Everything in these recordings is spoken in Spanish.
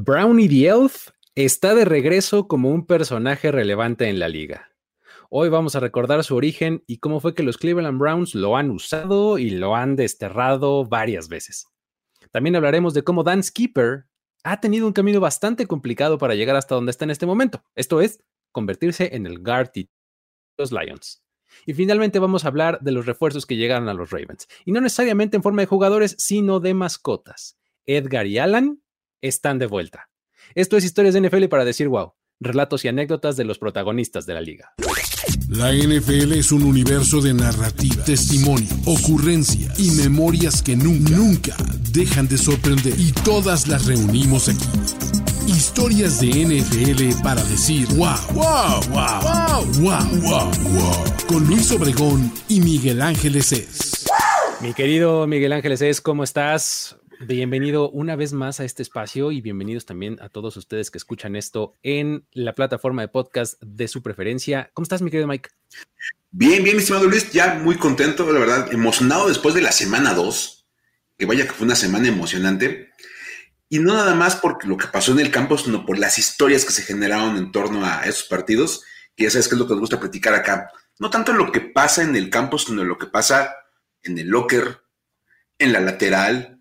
Brownie the Elf está de regreso como un personaje relevante en la liga. Hoy vamos a recordar su origen y cómo fue que los Cleveland Browns lo han usado y lo han desterrado varias veces. También hablaremos de cómo Dan Skipper ha tenido un camino bastante complicado para llegar hasta donde está en este momento. Esto es, convertirse en el guard de los Lions. Y finalmente vamos a hablar de los refuerzos que llegaron a los Ravens. Y no necesariamente en forma de jugadores, sino de mascotas. Edgar y Alan están de vuelta. Esto es Historias de NFL para decir wow, relatos y anécdotas de los protagonistas de la liga. La NFL es un universo de narrativa, testimonio, ocurrencia y memorias que nunca, nunca dejan de sorprender. Y todas las reunimos aquí. Historias de NFL para decir wow, wow, wow, wow, wow, wow, wow. Con Luis Obregón y Miguel Ángeles es. Mi querido Miguel Ángeles es, ¿cómo estás? Bienvenido una vez más a este espacio y bienvenidos también a todos ustedes que escuchan esto en la plataforma de podcast de su preferencia. ¿Cómo estás, mi querido Mike? Bien, bien, mi estimado Luis, ya muy contento, la verdad, emocionado después de la semana 2, que vaya que fue una semana emocionante, y no nada más por lo que pasó en el campo, sino por las historias que se generaron en torno a esos partidos, que ya sabes que es lo que nos gusta platicar acá. No tanto lo que pasa en el campo, sino lo que pasa en el locker, en la lateral,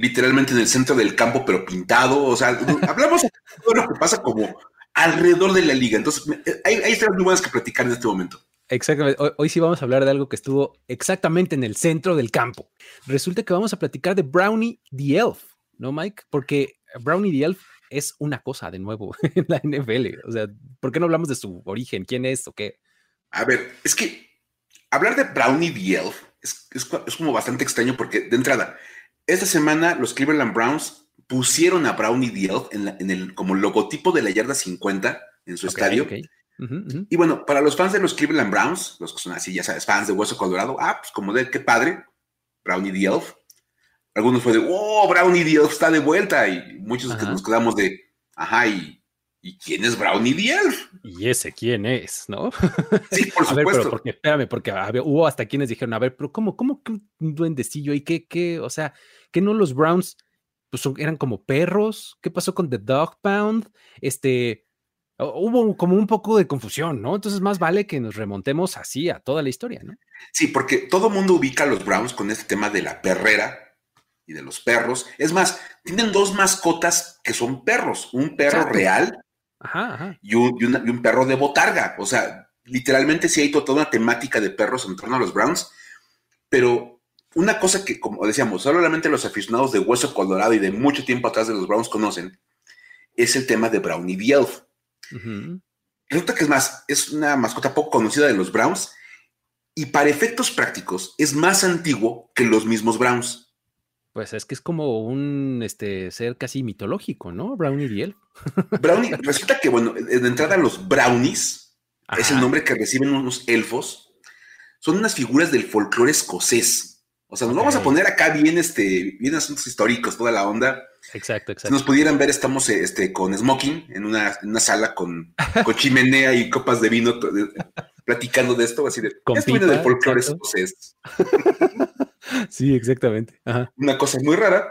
literalmente en el centro del campo, pero pintado. O sea, hablamos de todo lo que pasa como alrededor de la liga. Entonces, hay, hay historias muy buenas que platicar en este momento. Exactamente. Hoy, sí vamos a hablar de algo que estuvo exactamente en el centro del campo. Resulta que vamos a platicar de Brownie the Elf, ¿no, Mike? Porque Brownie the Elf es una cosa de nuevo en la NFL. O sea, ¿por qué no hablamos de su origen? ¿Quién es o qué? A ver, es que hablar de Brownie the Elf es, es, es como bastante extraño porque, de entrada, esta semana los Cleveland Browns pusieron a Brownie the en, el, como logotipo de la yarda 50 en su estadio. Y bueno, para los fans de los Cleveland Browns, los que son así, ya sabes, fans de Hueso Colorado, ah, pues como de qué padre, Brownie the Algunos fue de, oh, Brownie the está de vuelta. Y muchos que nos quedamos de, ajá, y, ¿y quién es Brownie the Y ese quién es, ¿no? Sí, por supuesto. a ver, pero porque, espérame, porque hubo hasta quienes dijeron, a ver, pero ¿cómo, cómo que un duendecillo y qué, qué, o sea, que no los Browns pues, eran como perros. ¿Qué pasó con The Dog Pound? Este, hubo como un poco de confusión, ¿no? Entonces más vale que nos remontemos así a toda la historia, ¿no? Sí, porque todo mundo ubica a los Browns con este tema de la perrera y de los perros. Es más, tienen dos mascotas que son perros, un perro real Y, un, perro de botarga. O sea, literalmente sí hay toda una temática de perros en torno a los Browns, pero una cosa que, como decíamos, solamente los aficionados de Hueso Colorado y de mucho tiempo atrás de los Browns conocen, es el tema de Brownie the Elf. Resulta que es más, es una mascota poco conocida de los Browns y para efectos prácticos es más antiguo que los mismos Browns. Pues es que es como un este, ser casi mitológico, ¿no? Brownie the Elf. Brownie, resulta que, bueno, de entrada los Brownies es el nombre que reciben unos elfos. Son unas figuras del folclore escocés o sea, nos vamos a poner acá bien, este, bien asuntos históricos, toda la onda. Exacto, exacto. Si nos pudieran ver, estamos este, con smoking en una, sala con, con, chimenea y copas de vino platicando de esto, así de es viene del folclore escocés. sí, exactamente. Una cosa muy rara.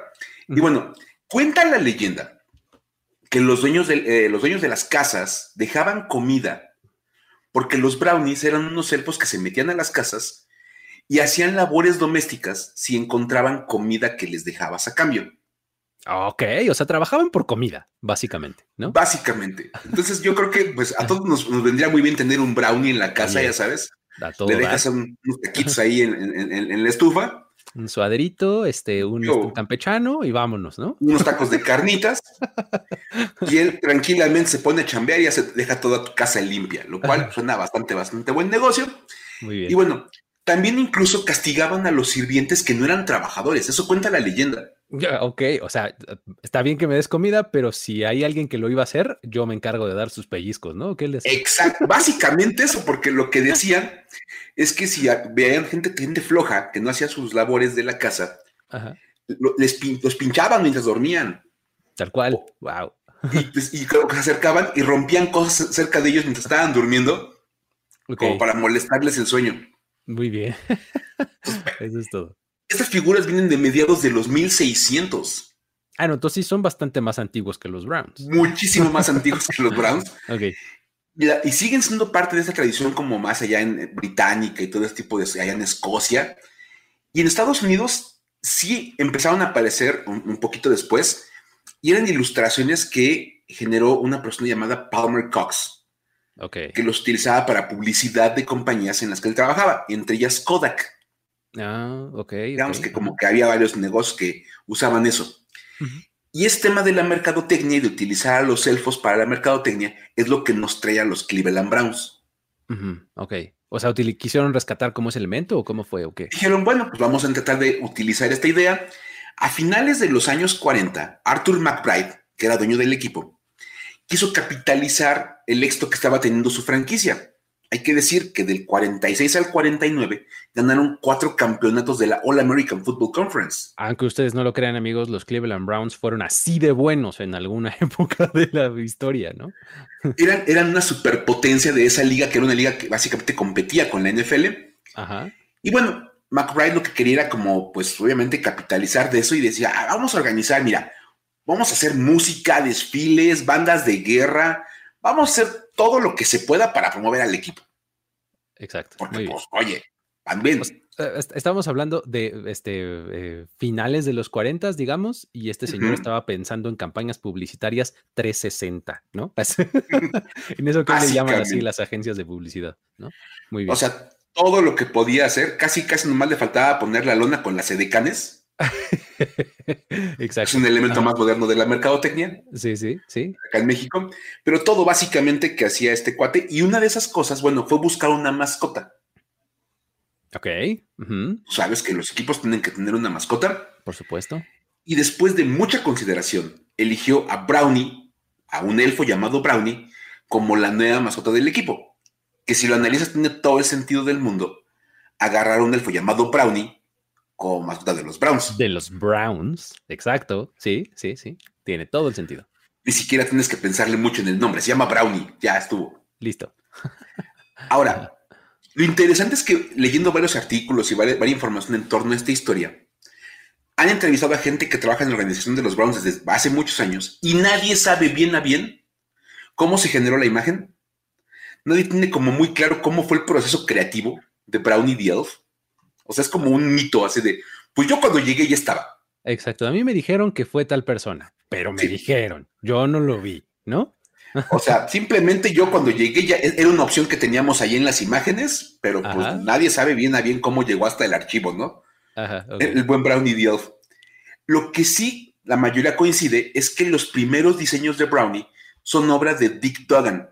Y bueno, cuenta la leyenda que los dueños de, eh, los dueños de las casas dejaban comida porque los brownies eran unos elfos que se metían a las casas y hacían labores domésticas si encontraban comida que les dejabas a cambio. Ok, o sea, trabajaban por comida, básicamente, ¿no? Básicamente. Entonces yo creo que pues a todos nos, vendría muy bien tener un brownie en la casa, ya sabes. Le dejas unos taquitos ahí en, la estufa. Un suadrito, este, un, este, campechano y vámonos, ¿no? Unos tacos de carnitas. y él tranquilamente se pone a chambear y ya se deja toda tu casa limpia, lo cual suena bastante, bastante buen negocio. Muy bien. Y bueno, también incluso castigaban a los sirvientes que no eran trabajadores. Eso cuenta la leyenda. Ok, o sea, está bien que me des comida, pero si hay alguien que lo iba a hacer, yo me encargo de dar sus pellizcos, ¿no? ¿Qué les... Exacto, básicamente eso, porque lo que decían es que si veían gente, gente floja que no hacía sus labores de la casa, les los pinchaban mientras dormían. Tal cual, wow. Y, pues, y se acercaban y rompían cosas cerca de ellos mientras estaban durmiendo, como para molestarles el sueño. Muy bien. Eso es todo. Estas figuras vienen de mediados de los 1600. Ah, no, entonces sí son bastante más antiguos que los Browns. Muchísimo más antiguos que los Browns. ok. Y, siguen siendo parte de esa tradición como más allá en Británica y todo este tipo de allá en Escocia. Y en Estados Unidos sí empezaron a aparecer un, poquito después y eran ilustraciones que generó una persona llamada Palmer Cox. Okay. Que los utilizaba para publicidad de compañías en las que él trabajaba, entre ellas Kodak. Ah, ok. Digamos que como que había varios negocios que usaban eso. Y este tema de la mercadotecnia y de utilizar a los elfos para la mercadotecnia es lo que nos trae a los Cleveland Browns. Ok. O sea, ¿quisieron rescatar como ese elemento o cómo fue o qué? Dijeron, bueno, pues vamos a tratar de utilizar esta idea. A finales de los años 40, Arthur McBride, que era dueño del equipo, quiso capitalizar el éxito que estaba teniendo su franquicia. Hay que decir que del 46 al 49 ganaron cuatro campeonatos de la All American Football Conference. Aunque ustedes no lo crean, amigos, los Cleveland Browns fueron así de buenos en alguna época de la historia, ¿no? Eran, eran una superpotencia de esa liga, que era una liga que básicamente competía con la NFL. Ajá. Y bueno, McBride lo que quería era como, pues obviamente capitalizar de eso y decía, ah, vamos a organizar, mira, vamos a hacer música, desfiles, bandas de guerra, vamos a hacer todo lo que se pueda para promover al equipo. Exacto. Porque, pues, oye, también. Pues, eh, estamos hablando de este, eh, finales de los 40, digamos, y este señor estaba pensando en campañas publicitarias 360, ¿no? en eso que le llaman así las agencias de publicidad, ¿no? Muy bien. O sea, todo lo que podía hacer, casi casi nomás le faltaba poner la lona con las edecanes Exacto. Es un elemento más moderno de la mercadotecnia. Sí, sí, sí. Acá en México. Pero todo básicamente que hacía este cuate. Y una de esas cosas, bueno, fue buscar una mascota. Ok. Sabes que los equipos tienen que tener una mascota. Por supuesto. Y después de mucha consideración, eligió a Brownie, a un elfo llamado Brownie, como la nueva mascota del equipo. Que si lo analizas, tiene todo el sentido del mundo. Agarrar a un elfo llamado Brownie como mascota de los Browns. De los Browns, exacto. Sí, sí, sí. Tiene todo el sentido. Ni siquiera tienes que pensarle mucho en el nombre. Se llama Brownie. Ya estuvo. Listo. Ahora, lo interesante es que leyendo varios artículos y varias, información en torno a esta historia, han entrevistado a gente que trabaja en la organización de los Browns desde hace muchos años y nadie sabe bien a bien cómo se generó la imagen. Nadie tiene como muy claro cómo fue el proceso creativo de Brownie the Elf o sea, es como un mito así de, pues yo cuando llegué ya estaba. Exacto, a mí me dijeron que fue tal persona, pero me dijeron, yo no lo vi, ¿no? O sea, simplemente yo cuando llegué ya e-, era una opción que teníamos ahí en las imágenes, pero pues nadie sabe bien a bien cómo llegó hasta el archivo, ¿no? Ajá, el, buen Brownie Dielf. Lo que sí la mayoría coincide es que los primeros diseños de Brownie son obras de Dick Duggan,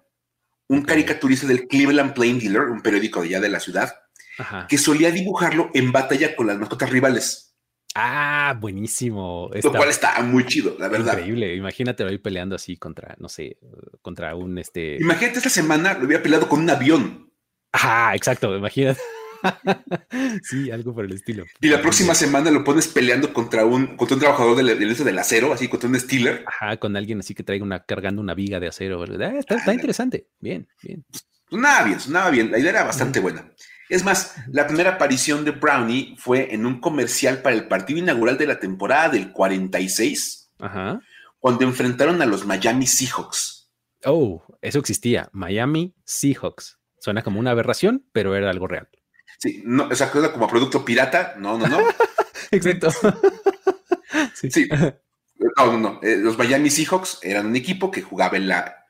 un caricaturista del Cleveland Plain Dealer, un periódico de allá de la ciudad, que solía dibujarlo en batalla con las mascotas rivales. Ah, buenísimo. Lo cual está muy chido, la verdad. Increíble. Imagínate ahí peleando así contra, no sé, contra un este. Imagínate esta semana lo había peleado con un avión. Ah, exacto, imagínate. sí, algo por el estilo. Y la próxima semana lo pones peleando contra un, contra un trabajador del, del, acero, así contra un Steeler. Ajá, con alguien así que traiga una, cargando una viga de acero. ¿verdad? Está, está interesante. Bien, bien. Sonaba bien, sonaba bien. La idea era bastante buena. Es más, la primera aparición de Brownie fue en un comercial para el partido inaugural de la temporada del 46, cuando enfrentaron a los Miami Seahawks. Oh, eso existía, Miami Seahawks. Suena como una aberración, pero era algo real. Sí, no, esa cosa como producto pirata, no, no, no. Exacto. sí. No, no, no. Eh, los Miami Seahawks eran un equipo que jugaba en la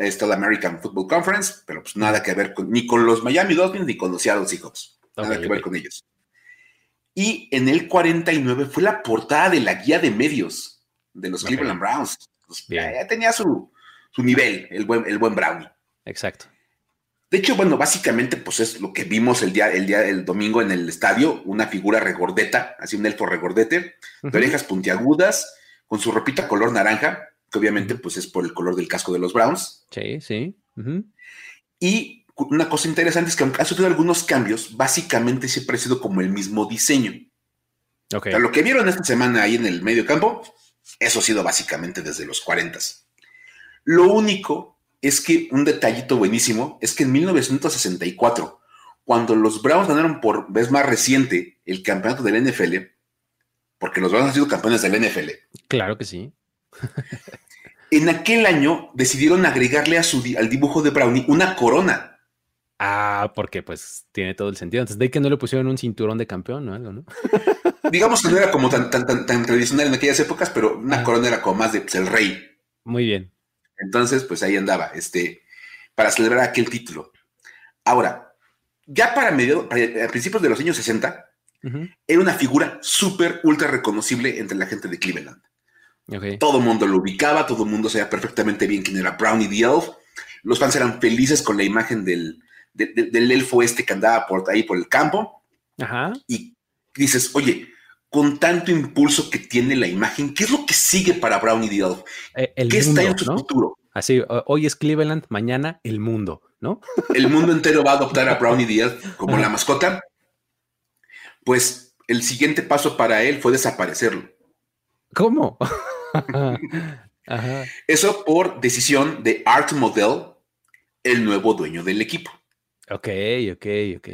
esta la American Football Conference, pero pues nada que ver con, ni con los Miami Dolphins ni con los Seattle Seahawks. Nada que ver con ellos. Y en el 49 fue la portada de la guía de medios de los Cleveland Browns. Pues, ya, tenía su, nivel, el buen, el buen Brownie. Exacto. De hecho, bueno, básicamente, pues es lo que vimos el día, el día, el domingo en el estadio, una figura regordeta, así un elfo regordete, de orejas puntiagudas, con su ropita color naranja, que obviamente pues es por el color del casco de los Browns. Sí, sí. Y una cosa interesante es que aunque ha sufrido algunos cambios, básicamente siempre ha sido como el mismo diseño. Okay. lo que vieron esta semana ahí en el medio campo, eso ha sido básicamente desde los 40. Lo único es que un detallito buenísimo es que en 1964, cuando los Browns ganaron por vez más reciente el campeonato del NFL, porque los Browns han sido campeones del NFL. Claro que sí. en aquel año decidieron agregarle a su, al dibujo de Brownie una corona. Ah, porque pues tiene todo el sentido. Antes de que no le pusieron un cinturón de campeón o algo, ¿no? Digamos que no era como tan, tan, tan, tradicional en aquellas épocas, pero una corona era como más de pues, el rey. Muy bien. Entonces, pues ahí andaba, este, para celebrar aquel título. Ahora, ya para, medio, a principios de los años 60, era una figura súper, ultra reconocible entre la gente de Cleveland. Todo el mundo lo ubicaba, todo el mundo sabía perfectamente bien quién era Brownie the Elf. Los fans eran felices con la imagen del, del elfo este que andaba por ahí por el campo. Ajá. Y dices, oye, con tanto impulso que tiene la imagen, ¿qué es lo que sigue para Brownie the Elf? Eh, ¿Qué está en su futuro? Así, hoy es Cleveland, mañana el mundo, ¿no? El mundo entero va a adoptar a Brownie the Elf como la mascota. Pues el siguiente paso para él fue desaparecerlo. ¿Cómo? Eso por decisión de Art Model, el nuevo dueño del equipo. Ok, ok, ok.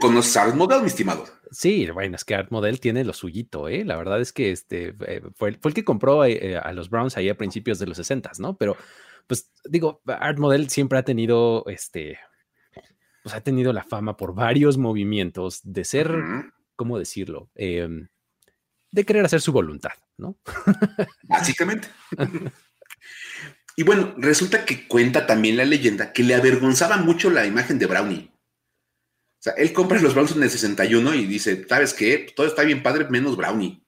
¿Conoces Art Model, mi estimado? Sí, bueno, es que Art Model tiene lo suyito, ¿eh? La verdad es que este eh, fue, el que compró eh, eh, a los Browns ahí a principios de los 60, ¿no? Pero, pues, digo, Art Model siempre ha tenido, este, pues ha tenido la fama por varios movimientos de ser, ¿cómo decirlo? Em, de querer hacer su voluntad, ¿no? Básicamente. Y bueno, resulta que cuenta también la leyenda que le avergonzaba mucho la imagen de Brownie. O sea, él compra los Browns en el 61 y dice, ¿sabes qué? Todo está bien padre menos Brownie.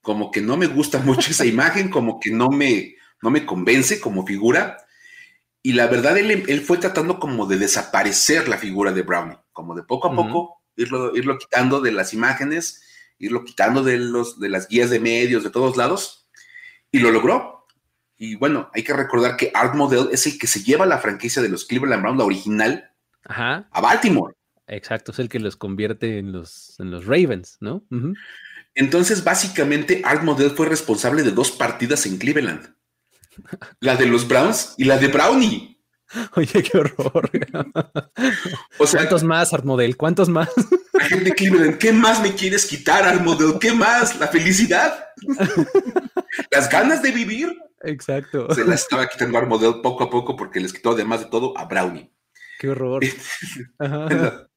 Como que no me gusta mucho esa imagen, como que no me, no me convence como figura. Y la verdad, él, fue tratando como de desaparecer la figura de Brownie, como de poco a poco irlo, irlo quitando de las imágenes, irlo quitando de, los, de las guías de medios, de todos lados. Y lo logró y bueno, hay que recordar que Art Model es el que se lleva la franquicia de los Cleveland Browns, la original, a Baltimore. Exacto, es el que los convierte en los, en los Ravens, ¿no? Entonces, básicamente, Art Model fue responsable de dos partidas en Cleveland. La de los Browns y la de Brownie. Oye, qué horror. O sea, ¿Cuántos más, Art Model? ¿Cuántos más? La gente de Cleveland, ¿qué más me quieres quitar, Art Model? ¿Qué más? ¿La felicidad? ¿Las ganas de vivir? Exacto. Se la estaba quitando a Model poco a poco porque les quitó además de todo a Brownie. Qué horror.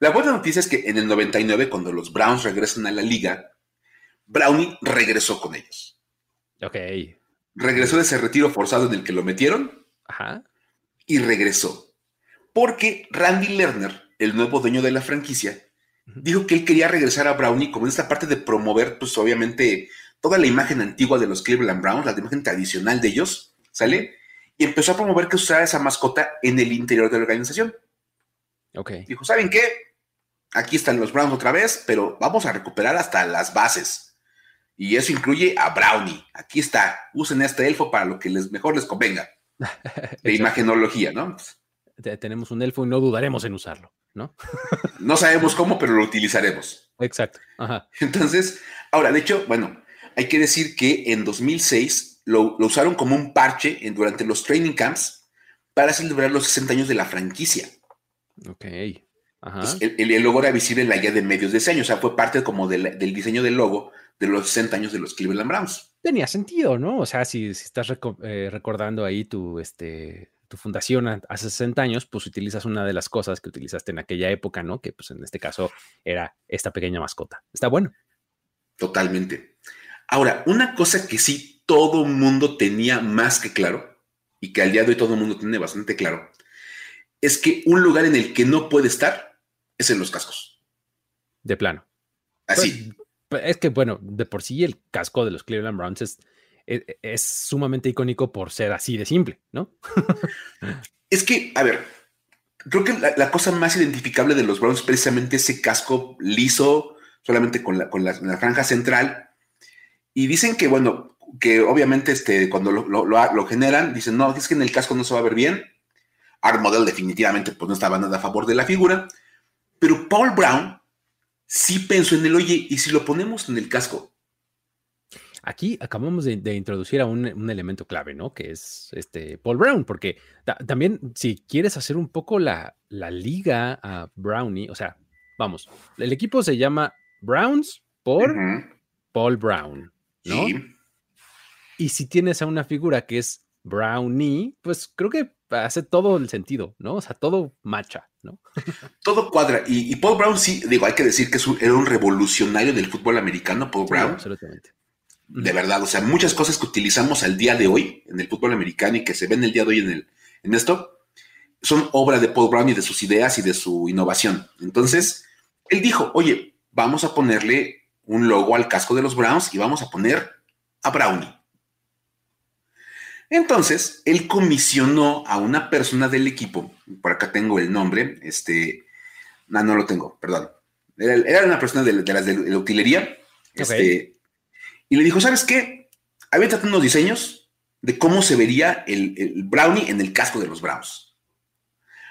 La buena noticia es que en el 99, cuando los Browns regresan a la liga, Brownie regresó con ellos. Ok. Regresó de ese retiro forzado en el que lo metieron. Ajá. Y regresó. Porque Randy Lerner, el nuevo dueño de la franquicia, dijo que él quería regresar a Brownie como en esta parte de promover, pues obviamente, toda la imagen antigua de los Cleveland Browns, la imagen tradicional de ellos, ¿sale? Y empezó a promover que usara esa mascota en el interior de la organización. Ok. Dijo, ¿saben qué? Aquí están los Browns otra vez, pero vamos a recuperar hasta las bases. Y eso incluye a Brownie. Aquí está. Usen este elfo para lo que les, mejor les convenga. De imagenología, ¿no? Tenemos un elfo y no dudaremos en usarlo, ¿no? no sabemos cómo, pero lo utilizaremos. Exacto. Entonces, ahora, de hecho, bueno, hay que decir que en 2006 lo, usaron como un parche en, durante los training camps para celebrar los 60 años de la franquicia. Ok. Ajá. el, logo era visible en la guía de medios de ese año, o sea, fue parte como del, diseño del logo de los 60 años de los Cleveland Browns. Tenía sentido, ¿no? O sea, si, estás eh, recordando ahí tu, este, tu fundación hace 60 años, pues utilizas una de las cosas que utilizaste en aquella época, ¿no? Que pues en este caso era esta pequeña mascota. Está bueno. Totalmente. Ahora, una cosa que sí todo mundo tenía más que claro, y que al día de hoy todo el mundo tiene bastante claro, es que un lugar en el que no puede estar es en los cascos. De plano. Así. Pues, es que, bueno, de por sí el casco de los Cleveland Browns es, e, es, sumamente icónico por ser así de simple, ¿no? es que, a ver, creo que la, cosa más identificable de los Browns es precisamente ese casco liso, solamente con la, con la franja central, y dicen que, bueno, que obviamente este, cuando lo, lo, generan, dicen, no, es que en el casco no se va a ver bien. Art Model definitivamente pues no estaba nada a favor de la figura. Pero Paul Brown sí pensó en el, oye, ¿y si lo ponemos en el casco? Aquí acabamos de, introducir a un, elemento clave, ¿no? Que es este Paul Brown, porque también si quieres hacer un poco la, la liga a Brownie, o sea, vamos, el equipo se llama Browns por Paul Brown, ¿no? Sí. Y si tienes a una figura que es Brownie, pues creo que hace todo el sentido, ¿no? O sea, todo macha, ¿no? todo cuadra. Y, Paul Brown, sí, digo, hay que decir que era un revolucionario del fútbol americano, Paul Brown. absolutamente. De verdad, o sea, muchas cosas que utilizamos al día de hoy en el fútbol americano y que se ven el día de hoy en, el, en esto, son obra de Paul Brown y de sus ideas y de su innovación. Entonces, él dijo, oye, vamos a ponerle un logo al casco de los Browns y vamos a poner a Brownie. Entonces, él comisionó a una persona del equipo, por acá tengo el nombre, este, no, no lo tengo, perdón. Era, una persona de, las de la utilería, este, y le dijo, ¿sabes qué? Había unos diseños de cómo se vería el, brownie en el casco de los Browns.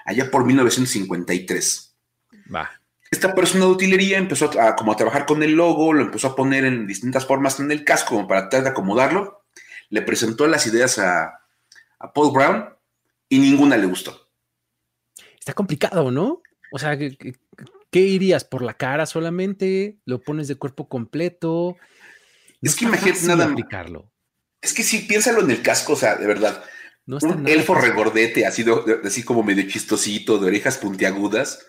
Allá por 1953. Va. Esta persona de utilería empezó a, como a trabajar con el logo, lo empezó a poner en distintas formas en el casco como para tratar de acomodarlo le presentó las ideas a, Paul Brown y ninguna le gustó. Está complicado, ¿no? O sea, ¿qué, irías? ¿Por la cara solamente? ¿Lo pones de cuerpo completo? es que imagínate nada aplicarlo. Es que sí, piénsalo en el casco, o sea, de verdad. un elfo regordete, así, así como medio chistosito, de orejas puntiagudas.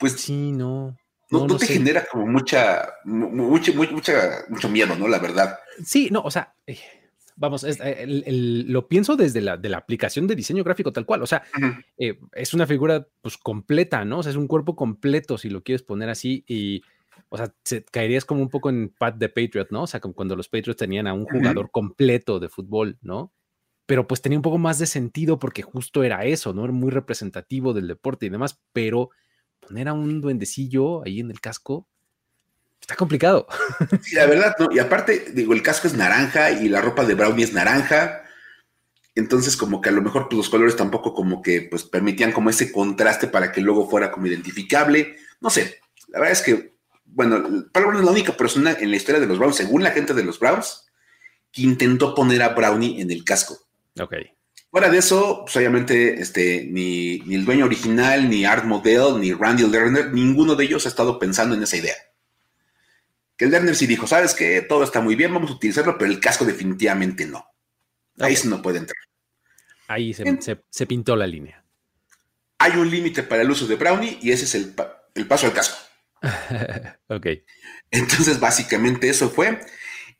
Pues. Sí, no. No, te genera como mucha, mucha, mucha, mucho miedo, ¿no? La verdad. Sí, no, o sea, vamos, eh, lo pienso desde la, de la aplicación de diseño gráfico tal cual. O sea, eh, es una figura pues completa, ¿no? O sea, es un cuerpo completo si lo quieres poner así y, o sea, caerías como un poco en Pat de Patriot, ¿no? O sea, como cuando los Patriots tenían a un jugador completo de fútbol, ¿no? Pero pues tenía un poco más de sentido porque justo era eso, ¿no? Era muy representativo del deporte y demás, pero poner a un duendecillo ahí en el casco, Está complicado. Sí, la verdad, ¿no? Y aparte, digo, el casco es naranja y la ropa de Brownie es naranja. Entonces, como que a lo mejor pues, los colores tampoco como que pues permitían como ese contraste para que el logo fuera como identificable. No sé, la verdad es que, bueno, Pablo es la única persona en la historia de los Browns, según la gente de los Browns, que intentó poner a Brownie en el casco. Ok. Fuera de eso, pues obviamente este, ni, ni el dueño original, ni Art Model, ni Randy Lerner, ninguno de ellos ha estado pensando en esa idea que el Lerner sí dijo, sabes que todo está muy bien, vamos a utilizarlo, pero el casco definitivamente no. Ahí sí no puede entrar. Ahí se, pintó la línea. Hay un límite para el uso de Brownie y ese es el, paso al casco. ok. Entonces, básicamente eso fue.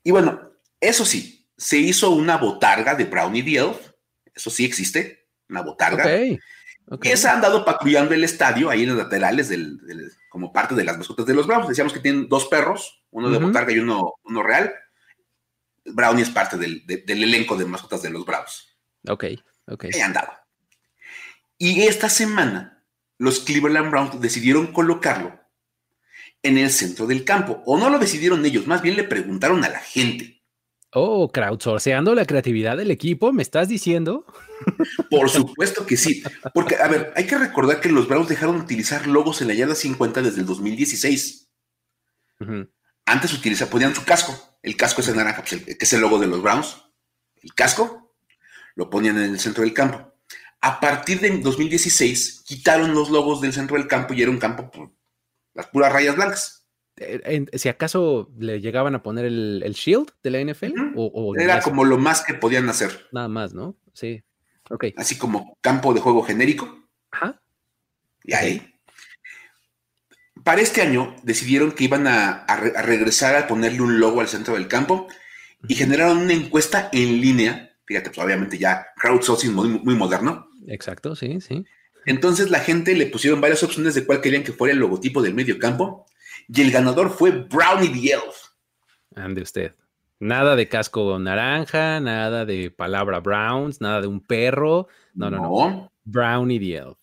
Y bueno, eso sí, se hizo una botarga de Brownie the Elf. Eso sí existe, una botarga. Ok. okay. Esa han dado patrullando el estadio ahí en los laterales del, como parte de las mascotas de los Browns. Decíamos que tienen dos perros, uno de botarga y uno, uno real. Brownie es parte del, elenco de mascotas de los Browns. Ok, ok. Ahí andado. Y esta semana, los Cleveland Browns decidieron colocarlo en el centro del campo. O no lo decidieron ellos, más bien le preguntaron a la gente. Oh, crowdsourceando la creatividad del equipo, ¿me estás diciendo? Por supuesto que sí. Porque, a ver, hay que recordar que los Browns dejaron de utilizar logos en la yarda 50 desde el 2016. Antes utilizaban, ponían su casco. El casco es el naranja, pues, que es el logo de los Browns. El casco lo ponían en el centro del campo. A partir de 2016, quitaron los logos del centro del campo y era un campo por las puras rayas blancas. Eh, si acaso le llegaban a poner el, shield de la NFL o, era como lo más que podían hacer. Nada más, ¿no? Sí. Ok. Así como campo de juego genérico. Ajá. Y ahí. Para este año decidieron que iban a, regresar a ponerle un logo al centro del campo y generaron una encuesta en línea. Fíjate, pues obviamente ya crowdsourcing muy, muy moderno. Exacto, sí, sí. Entonces la gente le pusieron varias opciones de cuál querían que fuera el logotipo del medio campo y el ganador fue Brownie the Elf. Ande usted. Nada de casco naranja, nada de palabra Browns, nada de un perro. No, no, no. Brownie the Elf.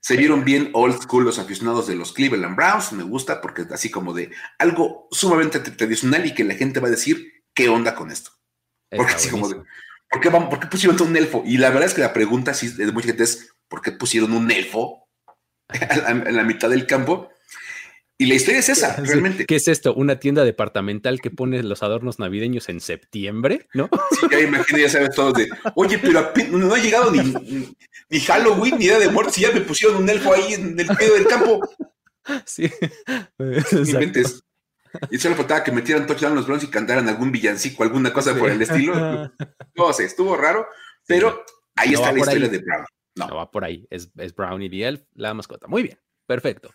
Se vieron bien old school los aficionados de los Cleveland Browns. Me gusta porque es así como de algo sumamente tradicional y que la gente va a decir, ¿qué onda con esto? Porque así como de, ¿por qué, ¿por qué, pusieron un elfo? Y la verdad es que la pregunta de mucha gente es, ¿por qué pusieron un elfo en la mitad del campo? Y la historia es esa, realmente. ¿Qué es esto? ¿Una tienda departamental que pone los adornos navideños en septiembre? ¿No? Sí, ya imagino, ya sabes todos de, oye, pero no ha llegado ni, ni Halloween ni Día de Muertos, y ya me pusieron un elfo ahí en el medio del campo. Sí. y solo faltaba que metieran touchdown los Browns y cantaran algún villancico, alguna cosa por el estilo. No sé, estuvo raro, pero ahí está la historia de Brown. No. va por ahí, es, es Brownie the Elf, la mascota. Muy bien, perfecto.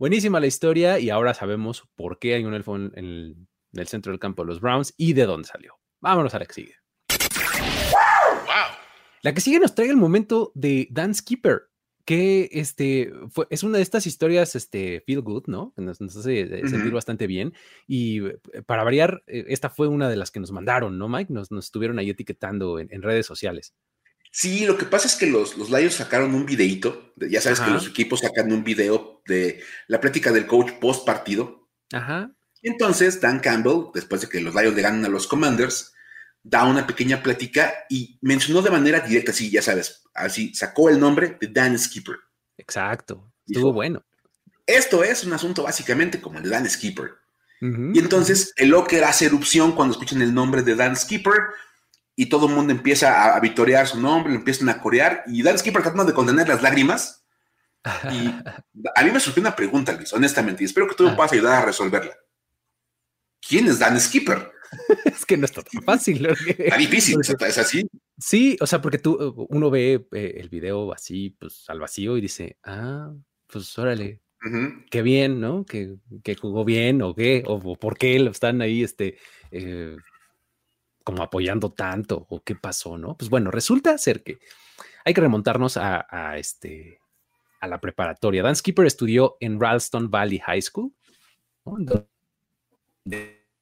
Buenísima la historia y ahora sabemos por qué hay un elfo en el, en el centro del campo de los Browns y de dónde salió. Vámonos a la que sigue. La que sigue nos trae el momento de Dan Skipper, que este, fue, es una de estas historias este, feel good, ¿no? Que nos, hace eh, sentir bastante bien. Y eh, para variar, eh, esta fue una de las que nos mandaron, ¿no, Mike? Nos, estuvieron ahí etiquetando en, redes sociales. Sí, lo que pasa es que los, los Lions sacaron un videito, ya sabes que los equipos sacan un video de la plática del coach post partido. Ajá. Entonces, Dan Campbell, después de que los Lions le ganan a los Commanders, da una pequeña plática y mencionó de manera directa, sí, ya sabes, así sacó el nombre de Dan Skipper. Exacto, estuvo bueno. Esto es un asunto básicamente como el de Dan Skipper. y entonces el Locker hace erupción cuando escuchan el nombre de Dan Skipper y todo el mundo empieza a, vitorear su nombre, lo empiezan a corear y Dan Skipper tratando de contener las lágrimas. Y a mí me surgió una pregunta, Luis, honestamente, y espero que tú me puedas ayudar a resolverla. ¿Quién es Dan Skipper? es que no está tan fácil. Está difícil, es así. Sí, o sea, porque tú, uno ve eh, el video así, pues al vacío y dice, ah, pues órale, qué bien, ¿no? Que, jugó bien o qué, o, por qué lo están ahí, este, eh, como apoyando tanto o qué pasó, ¿no? Pues bueno, resulta ser que hay que remontarnos a, este, a la preparatoria. Dan Skipper estudió en Ralston Valley High School, ¿no?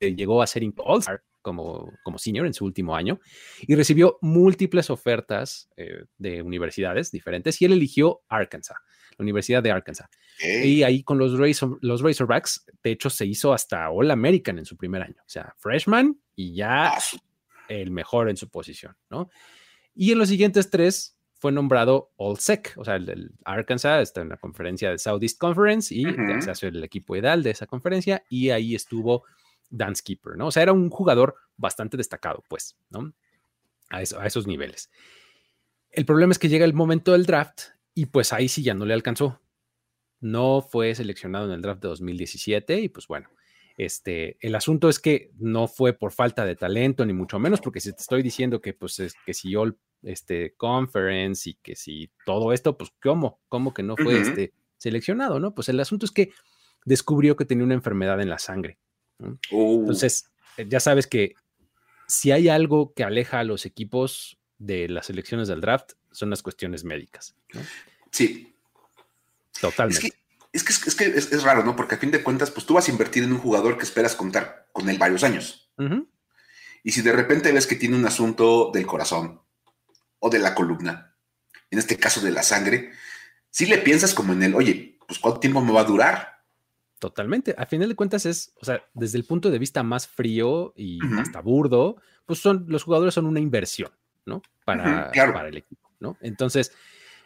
llegó a ser All-Star como, como senior en su último año y recibió múltiples ofertas eh, de universidades diferentes y él eligió Arkansas, la Universidad de Arkansas. Y ahí con los, los Razorbacks, de hecho, se hizo hasta All American en su primer año, o sea, freshman y ya ah, el mejor en su posición, ¿no? Y en los siguientes tres fue nombrado All Sec, o sea, el, Arkansas está en la conferencia de Southeast Conference y se hace el equipo ideal de esa conferencia y ahí estuvo Dan Skipper, ¿no? O sea, era un jugador bastante destacado, pues, ¿no? A, a esos niveles. El problema es que llega el momento del draft y pues ahí sí ya no le alcanzó. No fue seleccionado en el draft de 2017 y pues bueno, este, el asunto es que no fue por falta de talento, ni mucho menos, porque si te estoy diciendo que, pues, es, que si yo, este, conference y que si todo esto, pues, ¿cómo? ¿Cómo que no fue, este, seleccionado, no? Pues el asunto es que descubrió que tenía una enfermedad en la sangre. Uh. Entonces, eh, ya sabes que si hay algo que aleja a los equipos de las elecciones del draft, son las cuestiones médicas. Sí. Totalmente. Es que es, que, es, raro, ¿no? Porque a fin de cuentas, pues tú vas a invertir en un jugador que esperas contar con él varios años. Y si de repente ves que tiene un asunto del corazón o de la columna, en este caso de la sangre, si le piensas como en él, oye, pues cuánto tiempo me va a durar, Totalmente. A final de cuentas es, o sea, desde el punto de vista más frío y hasta burdo, pues son, los jugadores son una inversión, ¿no? Para, para el equipo, ¿no? Entonces,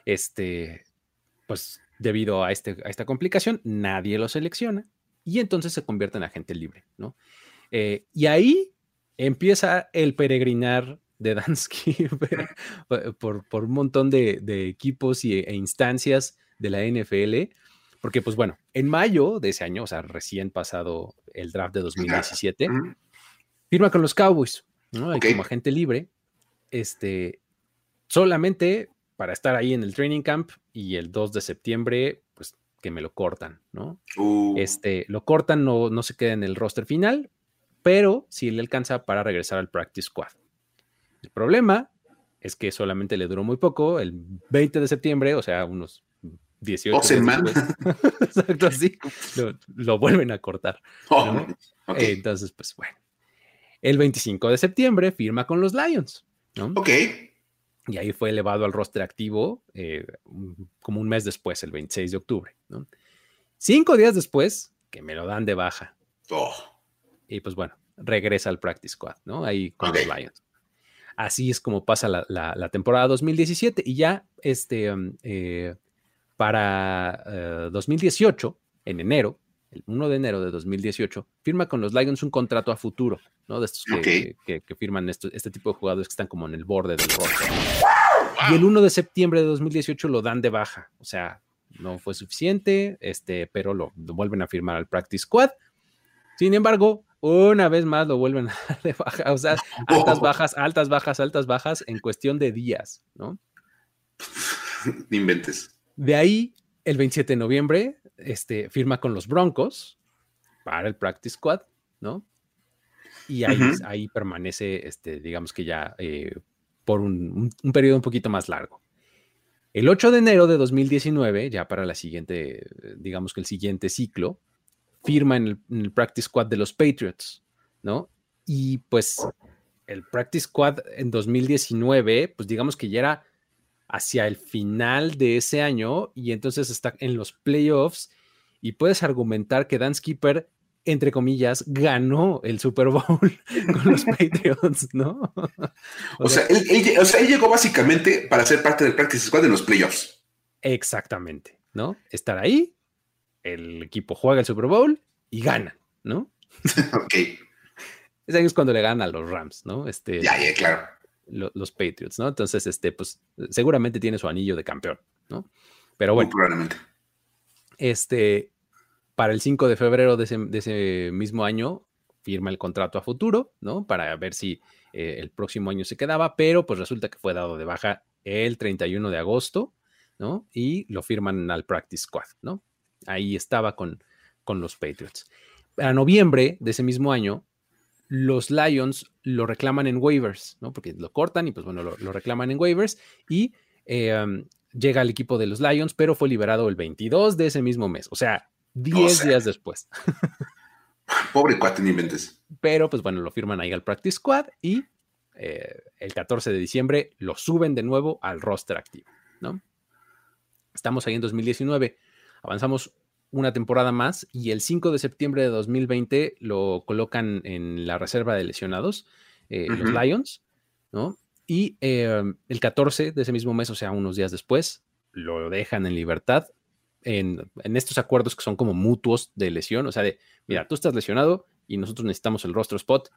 este, pues debido a, este, a esta complicación, nadie lo selecciona y entonces se convierte en agente libre, ¿no? Eh, y ahí empieza el peregrinar de Dansky por, por, un montón de, de equipos y, e instancias de la NFL porque, pues bueno, en mayo de ese año, o sea, recién pasado el draft de 2017, firma con los Cowboys, ¿no? Como agente libre, este, solamente para estar ahí en el training camp y el 2 de septiembre, pues que me lo cortan, ¿no? Uh. Este, lo cortan, no, no se queda en el roster final, pero sí le alcanza para regresar al practice squad. El problema es que solamente le duró muy poco, el 20 de septiembre, o sea, unos 18 semanas. Exacto, así. Lo, vuelven a cortar. Oh, entonces, pues bueno. El 25 de septiembre firma con los Lions. ¿no? Ok. Y ahí fue elevado al roster activo eh, como un mes después, el 26 de octubre. ¿no? Cinco días después, que me lo dan de baja. Oh. Y pues bueno, regresa al practice squad, ¿no? Ahí con los Lions. Así es como pasa la, temporada 2017 y ya este, um, eh, para 2018, eh, en enero, el 1 de enero de 2018, firma con los Lions un contrato a futuro, ¿no? De estos que, firman este tipo de jugadores que están como en el borde del roster. Y el 1 de septiembre de 2018 lo dan de baja, o sea, no fue suficiente, este, pero lo, vuelven a firmar al Practice Squad. Sin embargo, una vez más lo vuelven a dar de baja. O sea, altas, bajas, altas, bajas, altas, bajas en cuestión de días, ¿no? Inventes. De ahí, el 27 de noviembre, este, firma con los Broncos para el Practice Squad, ¿no? Y ahí, ahí permanece, este, digamos que ya eh, por un, periodo un poquito más largo. El 8 de enero de 2019, ya para la siguiente, digamos que el siguiente ciclo, firma en el, Practice Squad de los Patriots, ¿no? Y pues el Practice Squad en 2019, pues digamos que ya era hacia el final de ese año y entonces está en los playoffs y puedes argumentar que Dan Skipper entre comillas, ganó el Super Bowl con los Patriots, ¿no? O, sea, él, llegó básicamente para ser parte del Practice Squad de los playoffs. Exactamente, ¿no? Estar ahí, el equipo juega el Super Bowl y gana, ¿no? ok. Ese año es cuando le ganan a los Rams, ¿no? Este, ya, ya, claro. los Patriots, ¿no? Entonces, este, pues, seguramente tiene su anillo de campeón, ¿no? Pero bueno. probablemente. Este, para el 5 de febrero de ese, mismo año firma el contrato a futuro, ¿no? Para ver si eh, el próximo año se quedaba, pero pues resulta que fue dado de baja el 31 de agosto, ¿no? Y lo firman al Practice Squad, ¿no? Ahí estaba con, con los Patriots. A noviembre de ese mismo año, los Lions lo reclaman en waivers, ¿no? Porque lo cortan y pues bueno, lo, reclaman en waivers y eh, llega al equipo de los Lions, pero fue liberado el 22 de ese mismo mes. O sea, 10 días después. Pobre cuate, ni inventes. Pero pues bueno, lo firman ahí al Practice Squad y eh, el 14 de diciembre lo suben de nuevo al roster activo, ¿no? Estamos ahí en 2019, avanzamos una temporada más y el 5 de septiembre de 2020 lo colocan en la reserva de lesionados, eh, los Lions, ¿no? Y eh, el 14 de ese mismo mes, o sea, unos días después, lo dejan en libertad en, estos acuerdos que son como mutuos de lesión, o sea, de, mira, tú estás lesionado y nosotros necesitamos el rostro spot,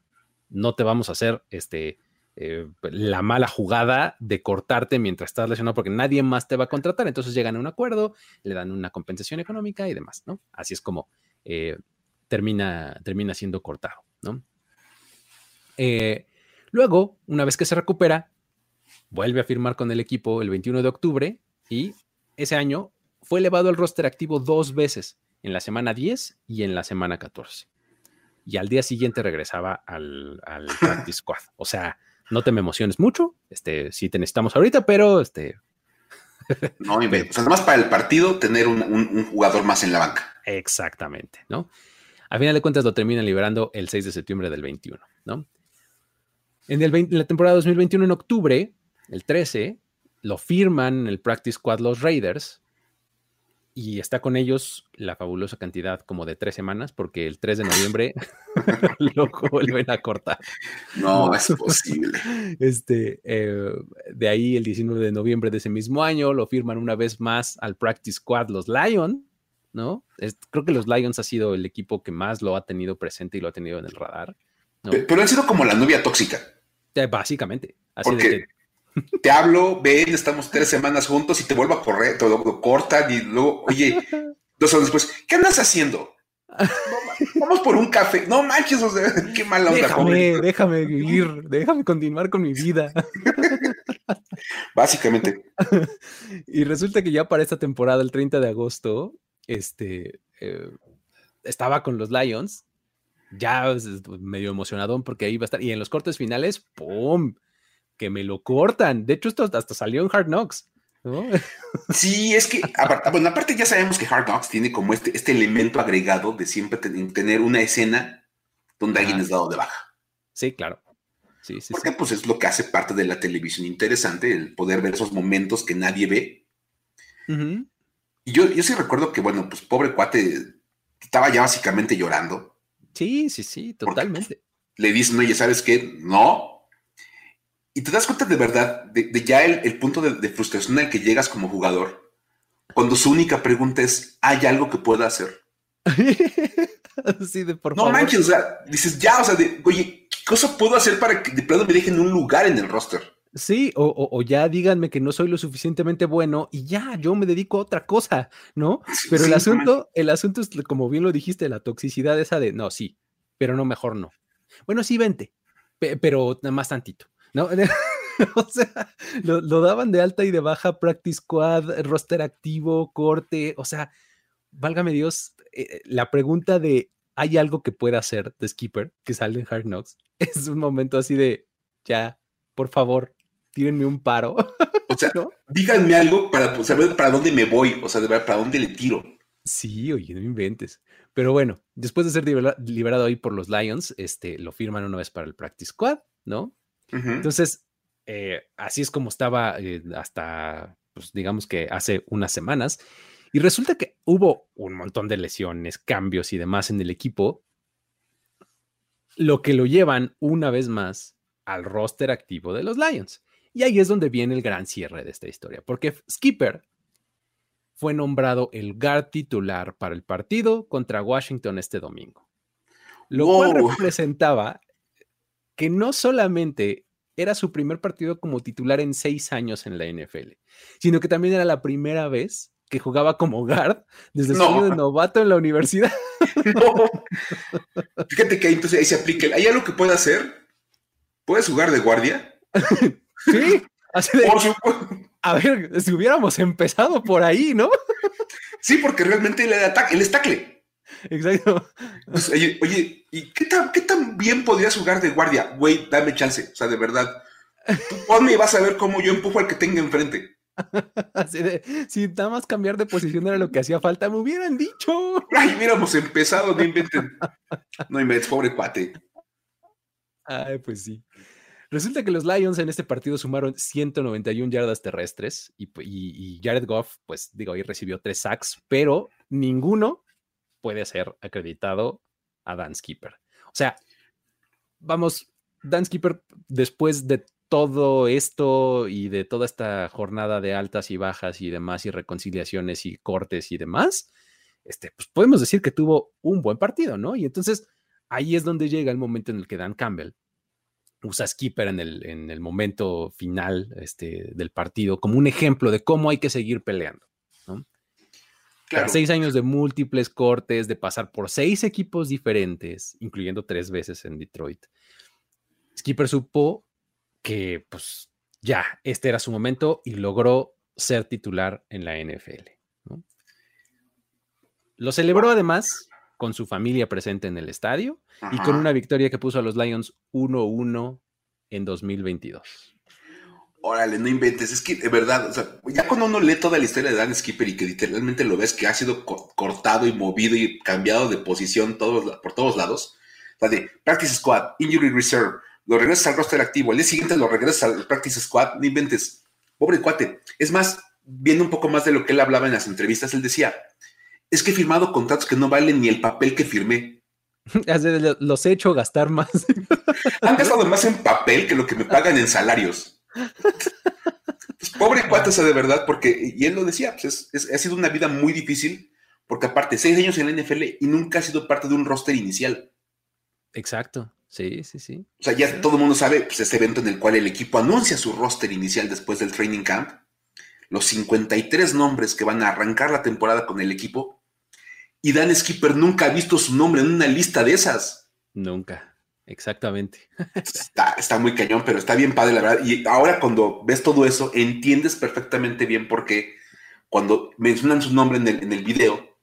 no te vamos a hacer este, eh, la mala jugada de cortarte mientras estás lesionado porque nadie más te va a contratar, entonces llegan a un acuerdo, le dan una compensación económica y demás, ¿no? Así es como eh, termina, termina siendo cortado, ¿no? Eh, luego, una vez que se recupera, vuelve a firmar con el equipo el 21 de octubre y ese año fue elevado al roster activo dos veces, en la semana 10 y en la semana 14. Y al día siguiente regresaba al, al Practice Squad. O sea, no te me emociones mucho, este, sí te necesitamos ahorita, pero este... no, o sea, más para el partido tener un, jugador más en la banca. Exactamente, ¿no? A final de cuentas lo terminan liberando el 6 de septiembre del 21, ¿no? En, el en la temporada 2021, en octubre, el 13, lo firman en el Practice Squad los Raiders y está con ellos la fabulosa cantidad como de tres semanas, porque el 3 de noviembre lo vuelven a cortar. No, es posible. Este, eh, de ahí el 19 de noviembre de ese mismo año lo firman una vez más al Practice Squad los Lions, ¿no? creo que los Lions ha sido el equipo que más lo ha tenido presente y lo ha tenido en el radar. Pero, han sido como la novia tóxica. Eh, básicamente. Así porque te hablo, ven, estamos tres semanas juntos y te vuelvo a correr, te lo cortan y luego, oye, dos horas después, ¿qué andas haciendo? vamos por un café. No manches, o sea, qué mala onda. Déjame, déjame vivir, déjame continuar con mi vida. Básicamente. y resulta que ya para esta temporada, el 30 de agosto, este, eh, estaba con los Lions, ya medio emocionadón porque ahí va a estar. Y en los cortes finales, ¡pum! Que me lo cortan. De hecho, esto hasta salió en Hard Knocks. Sí, es que, bueno, aparte ya sabemos que Hard Knocks tiene como este, este elemento agregado de siempre tener una escena donde alguien es dado de baja. Sí, claro. Sí, sí, Porque pues es lo que hace parte de la televisión interesante, el poder ver esos momentos que nadie ve. Y yo, yo sí recuerdo que, bueno, pues pobre cuate estaba ya básicamente llorando. Sí, sí, sí, totalmente. Le dicen, oye, ¿sabes qué? No, y te das cuenta de verdad de, ya el, punto de, frustración al que llegas como jugador, cuando su única pregunta es, ¿hay algo que pueda hacer? sí, de por no manches, o sea, dices, ya, o sea, de, oye, ¿qué cosa puedo hacer para que de plano me dejen un lugar en el roster? Sí, o, ya díganme que no soy lo suficientemente bueno y ya, yo me dedico a otra cosa, ¿no? Pero el asunto, el asunto es, como bien lo dijiste, la toxicidad esa de, no, sí, pero no, mejor no. Bueno, sí, vente, pero nada más tantito, ¿no? o sea, lo, daban de alta y de baja, practice squad, roster activo, corte, o sea, válgame Dios, eh, la pregunta de ¿hay algo que pueda hacer de Skipper que sale en Hard Knocks? Es un momento así de, ya, por favor, tírenme un paro. O sea, díganme algo para saber para dónde me voy, o sea, de verdad, para dónde le tiro. Sí, oye, no inventes. Pero bueno, después de ser liberado ahí por los Lions, este, lo firman una vez para el Practice Squad, ¿no? Entonces, eh, así es como estaba eh, hasta, pues digamos que hace unas semanas. Y resulta que hubo un montón de lesiones, cambios y demás en el equipo, lo que lo llevan una vez más al roster activo de los Lions. Y ahí es donde viene el gran cierre de esta historia, porque Skipper fue nombrado el guard titular para el partido contra Washington este domingo. Lo cual representaba que no solamente era su primer partido como titular en seis años en la NFL, sino que también era la primera vez que jugaba como guard desde su año de novato en la universidad. Fíjate que ahí, entonces ahí se aplica. ¿Hay algo que pueda hacer? ¿Puedes jugar de guardia? sí, así de. A ver, si hubiéramos empezado por ahí, ¿no? Sí, porque realmente él, ataque, él es tackle. Exacto. Pues, oye, oye, ¿y qué tan, qué tan bien podrías jugar de guardia? Güey, dame chance. O sea, de verdad. Tú ponme y vas a ver cómo yo empujo al que tenga enfrente. Así de, si nada más cambiar de posición era lo que hacía falta, me hubieran dicho. Ay, hubiéramos empezado, no inventen. No inventes, pobre cuate. Ay, pues sí. Resulta que los Lions en este partido sumaron 191 yardas terrestres y, Jared Goff, pues digo, ahí recibió tres sacks, pero ninguno puede ser acreditado a Dan Skipper. O sea, vamos, Dan Skipper, después de todo esto y de toda esta jornada de altas y bajas y demás, y reconciliaciones y cortes y demás, este, pues podemos decir que tuvo un buen partido, ¿no? Y entonces ahí es donde llega el momento en el que Dan Campbell usa Skipper en el, en el momento final este, del partido como un ejemplo de cómo hay que seguir peleando. Seis años de múltiples cortes, de pasar por seis equipos diferentes, incluyendo tres veces en Detroit. Skipper supo que pues ya este era su momento y logró ser titular en la NFL. Lo celebró además con su familia presente en el estadio y con una victoria que puso a los Lions 1-1 en 2022. Órale, no inventes, es que de verdad, o sea, ya cuando uno lee toda la historia de Dan Skipper y que literalmente lo ves que ha sido cortado y movido y cambiado de posición todos, por todos lados, o sea, de Practice Squad, Injury Reserve, lo regresas al roster activo, el día siguiente lo regresas al Practice Squad, no inventes, pobre cuate. Es más, viendo un poco más de lo que él hablaba en las entrevistas, él decía, es que he firmado contratos que no valen ni el papel que firmé. Los he hecho gastar más. Han gastado más en papel que lo que me pagan en salarios. Pues, pobre cuate, de verdad, porque, y él lo decía, pues ha sido una vida muy difícil, porque aparte, seis años en la NFL y nunca ha sido parte de un roster inicial. Exacto, sí, sí, sí. O sea, ya todo el mundo sabe, pues ese evento en el cual el equipo anuncia su roster inicial después del training camp, los 53 nombres que van a arrancar la temporada con el equipo, y Dan Skipper nunca ha visto su nombre en una lista de esas. Nunca, exactamente. Está, muy cañón, pero está bien padre, la verdad. Y ahora cuando ves todo eso, entiendes perfectamente bien por qué cuando mencionan su nombre en el, en el video,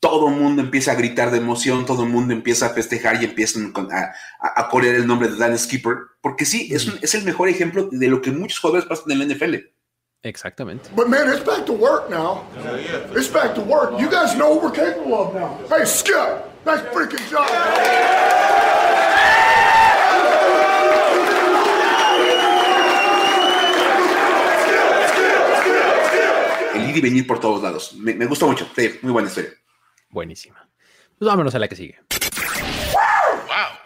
todo el mundo empieza a gritar de emoción, todo el mundo empieza a festejar y empiezan a, a, correr el nombre de Dan Skipper, porque sí, es, es el mejor ejemplo de lo que muchos jugadores pasan en la NFL. Exactamente. But man, it's back to work now. It's back to work. You guys know what we're capable of now. Hey, Skip, nice freaking job. Y venir por todos lados. Me, me gusta mucho. Sí, muy buena historia. Buenísima. Pues vámonos a la que sigue. Wow.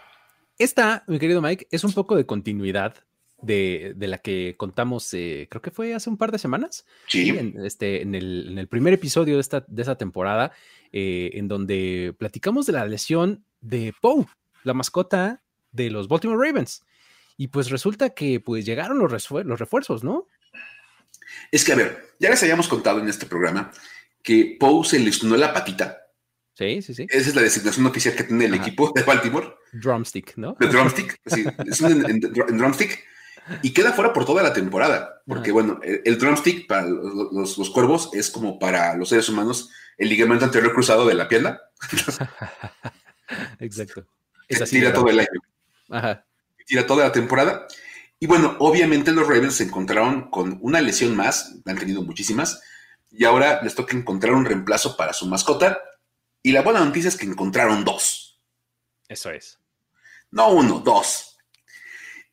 Esta, mi querido Mike, es un poco de continuidad de, la que contamos, eh, creo que fue hace un par de semanas. Sí. En, este, en, el, primer episodio de esta, de esa temporada, eh, en donde platicamos de la lesión de Poe, la mascota de los Baltimore Ravens. Y pues resulta que pues llegaron los, los refuerzos, ¿no? Es que, a ver, ya les habíamos contado en este programa que Poe se lesionó la patita Sí, sí, sí. Esa es la designación oficial que tiene el equipo de Baltimore. Drumstick, ¿no? De drumstick, sí, es un, en, drumstick y queda fuera por toda la temporada, porque bueno, el, drumstick para los, los, cuervos es como para los seres humanos el ligamento anterior cruzado de la pierna. Exacto. Es tira todo el año. Ajá. Tira toda la temporada. Y bueno, obviamente los Ravens se encontraron con una lesión más, han tenido muchísimas, y ahora les toca encontrar un reemplazo para su mascota. Y la buena noticia es que encontraron dos. Eso es. No uno, dos.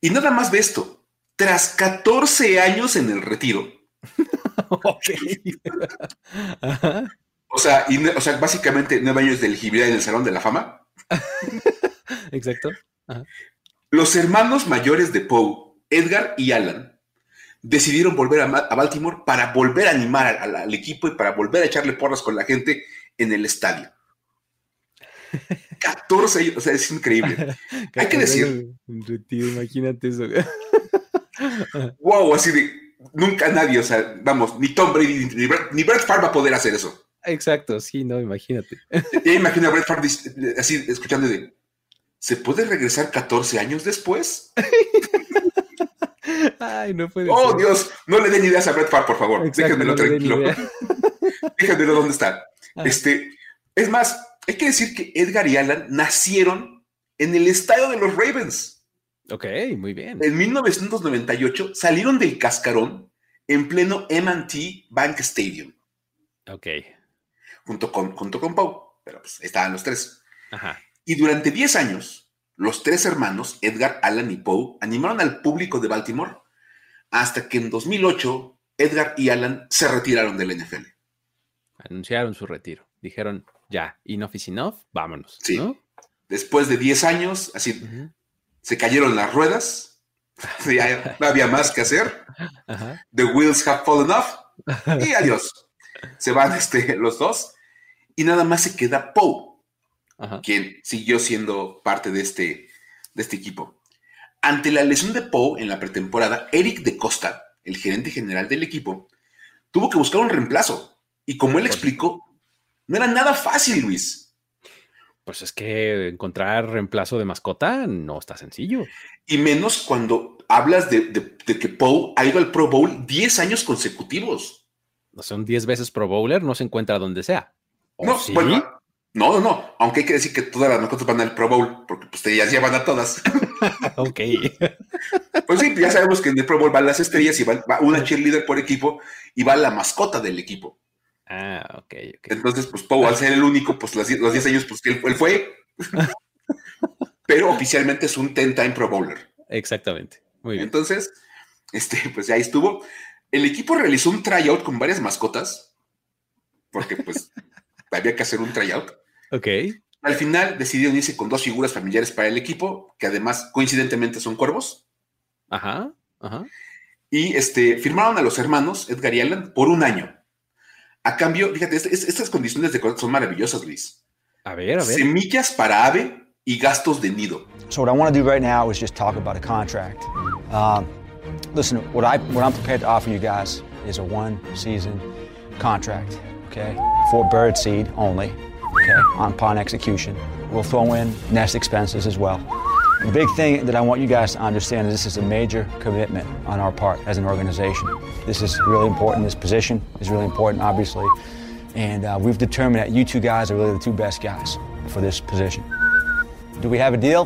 Y nada más de esto. Tras 14 años en el retiro. ok. O sea, o sea, básicamente nueve años de elegibilidad en el Salón de la Fama. Exacto. Los hermanos mayores de Poe, Edgar y Alan, decidieron volver a, Baltimore para volver a animar al, equipo y para volver a echarle porras con la gente en el estadio. 14 o sea, es increíble. Hay que decir. imagínate eso. wow, así de nunca nadie, o sea, vamos, ni Tom Brady ni, ni Brett Favre va a poder hacer eso. Exacto, sí, no, imagínate. Ya imagino a Brett Favre así escuchando de, ¿se puede regresar 14 años después? Ay, no puede Oh, Dios, no le den ideas a Brett Favre, por favor. Déjenmelo tranquilo. Déjenmelo dónde está. Ah. Este, es más, hay que decir que Edgar y Alan nacieron en el estadio de los Ravens. Ok, muy bien. En 1998 salieron del cascarón en pleno MT Bank Stadium. Ok junto con, junto con Poe, pero pues estaban los tres. Y durante 10 años, los tres hermanos, Edgar, Alan y Poe, animaron al público de Baltimore hasta que en 2008 Edgar y Alan se retiraron del NFL. Anunciaron su retiro. Dijeron, ya, enough is enough, vámonos. Sí. Después de 10 años, así, se cayeron las ruedas, ya no había más que hacer. The wheels have fallen off y adiós. Se van este, los dos y nada más se queda Poe, quien siguió siendo parte de este, de este equipo. Ante la lesión de Poe en la pretemporada, Eric de Costa, el gerente general del equipo, tuvo que buscar un reemplazo. Y como él explicó, no era nada fácil, Luis. Pues es que encontrar reemplazo de mascota no está sencillo. Y menos cuando hablas de, que Poe ha ido al Pro Bowl 10 años consecutivos. Son 10 veces Pro Bowler, no se encuentra donde sea. No, bueno, no, no, no. Aunque hay que decir que todas las mascotas van al Pro Bowl, porque pues te ya van a todas. ok. pues sí, ya sabemos que en el Pro Bowl van las estrellas y va, una cheerleader por equipo y va la mascota del equipo. Ah, ok, ok. Entonces, pues Poe, al ser el único, pues los 10 años, pues él, él fue. Pero oficialmente es un 10-time Pro Bowler. Exactamente. Muy bien. Entonces, este, pues ahí estuvo. El equipo realizó un tryout con varias mascotas, porque pues había que hacer un tryout. Ok. Al final decidieron irse con dos figuras familiares para el equipo, que además coincidentemente son cuervos. Ajá, ajá. Y este, firmaron a los hermanos Edgar y Alan por un año. A cambio, fíjate, estas condiciones de contrato son maravillosas, Luis. A ver, a ver. Semillas para ave y gastos de nido. So what I want to do right now is just talk about a contract. Um, listen, what I what I'm prepared to offer you guys is a one-season contract. okay? For bird seed only, okay, upon execution. We'll throw in nest expenses as well. The big thing that I want you guys to understand is this is a major commitment on our part as an organization. This is really important. This position is really important, obviously. And uh, we've determined that you two guys are really the two best guys for this position. Do we have a deal?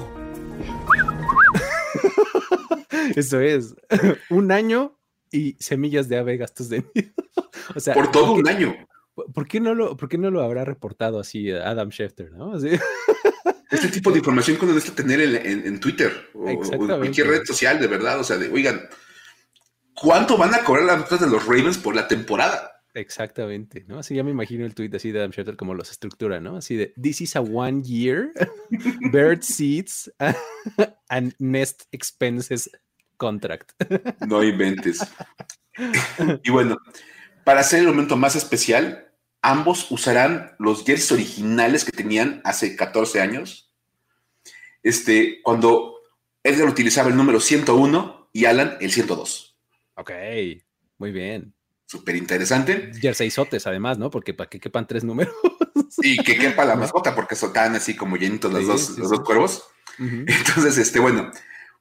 Eso es. Un año y semillas de ave gastos de nido. O sea, por todo un año. ¿Por qué no lo, por qué no lo habrá reportado así Adam Schefter, no? Este tipo de información cuando necesita tener en, Twitter o, en cualquier red social, de verdad. O sea, de, oigan, ¿cuánto van a cobrar las notas de los Ravens por la temporada? Exactamente, ¿no? Así ya me imagino el tweet así de Adam Schefter como los estructura, ¿no? Así de, this is a one year bird seats and nest expenses contract. No inventes. y bueno, para hacer el momento más especial, ambos usarán los jerseys originales que tenían hace 14 años. Este, cuando Edgar utilizaba el número 101 y Alan el 102. Ok, muy bien. Súper interesante. Jerseysotes, además, ¿no? Porque para que quepan tres números. Y que quepa la mascota, porque están así como llenitos los, dos, los dos cuervos. Entonces, este, bueno,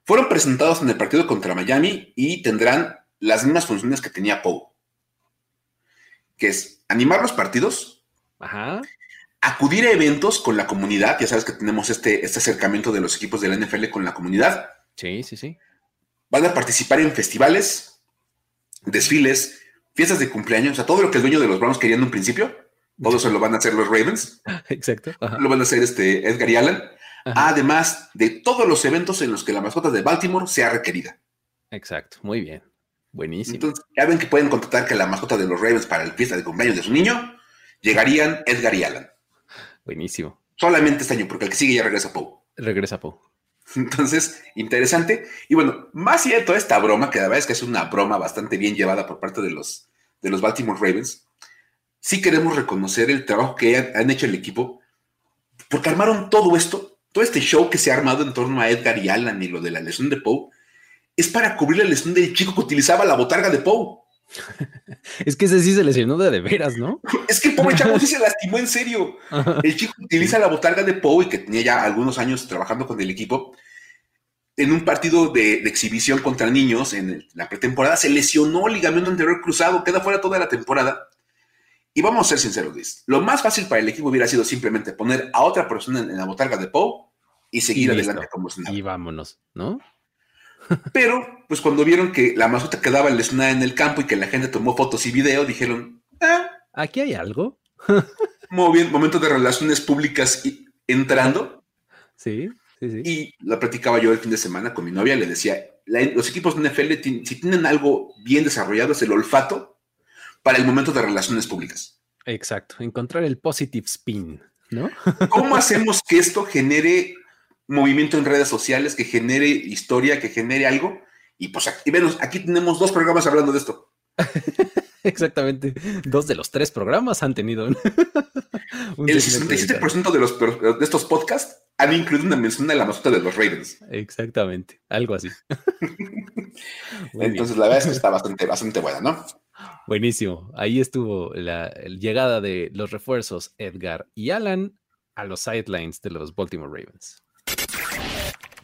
fueron presentados en el partido contra Miami y tendrán las mismas funciones que tenía Poe. Que es animar los partidos, acudir a eventos con la comunidad. Ya sabes que tenemos este, este acercamiento de los equipos de la NFL con la comunidad. Sí, sí, sí. Van a participar en festivales, desfiles, fiestas de cumpleaños, o sea, todo lo que el dueño de los Browns quería en un principio, todo eso lo van a hacer los Ravens. Exacto. Lo van a hacer este Edgar y Allen. Además de todos los eventos en los que la mascota de Baltimore sea requerida. Exacto, muy bien. Buenísimo. Entonces, ya ven que pueden contratar que la mascota de los Ravens para el fiesta de cumpleaños de su niño llegarían Edgar y Allen. Buenísimo. Solamente este año, porque el que sigue ya regresa Poe. Regresa Poe. Entonces, interesante. Y bueno, más allá de toda esta broma, que la verdad es que es una broma bastante bien llevada por parte de los, de los Baltimore Ravens, sí queremos reconocer el trabajo que han, hecho el equipo, porque armaron todo esto, todo este show que se ha armado en torno a Edgar y Alan y lo de la lesión de Poe, es para cubrir la lesión del chico que utilizaba la botarga de Poe. es que ese sí se lesionó de, de veras, ¿no? es que el pobre chavo sí se lastimó en serio. El chico utiliza la botarga de Poe y que tenía ya algunos años trabajando con el equipo. En un partido de, exhibición contra niños en la pretemporada se lesionó el ligamento anterior cruzado, queda fuera toda la temporada. Y vamos a ser sinceros, Luis. Lo más fácil para el equipo hubiera sido simplemente poner a otra persona en, la botarga de Poe y seguir adelante como Y vámonos, ¿no? Pero, pues cuando vieron que la mascota quedaba lesionada en el campo y que la gente tomó fotos y video, dijeron, ah, aquí hay algo. Muy bien, momento de relaciones públicas y entrando. Sí, sí, sí. Y la platicaba yo el fin de semana con mi novia, le decía, los equipos de NFL, si tienen algo bien desarrollado, es el olfato para el momento de relaciones públicas. Exacto, encontrar el positive spin, ¿no? ¿Cómo hacemos que esto genere movimiento en redes sociales, que genere historia, que genere algo. Y pues aquí, venos, aquí tenemos dos programas hablando de esto. Exactamente. Dos de los tres programas han tenido un El 67% de, los, de estos podcasts han incluido una mención de la mascota de los Ravens. Exactamente, algo así. Entonces, la verdad es que está bastante, bastante buena, ¿no? Buenísimo. Ahí estuvo la llegada de los refuerzos Edgar y Alan a los sidelines de los Baltimore Ravens.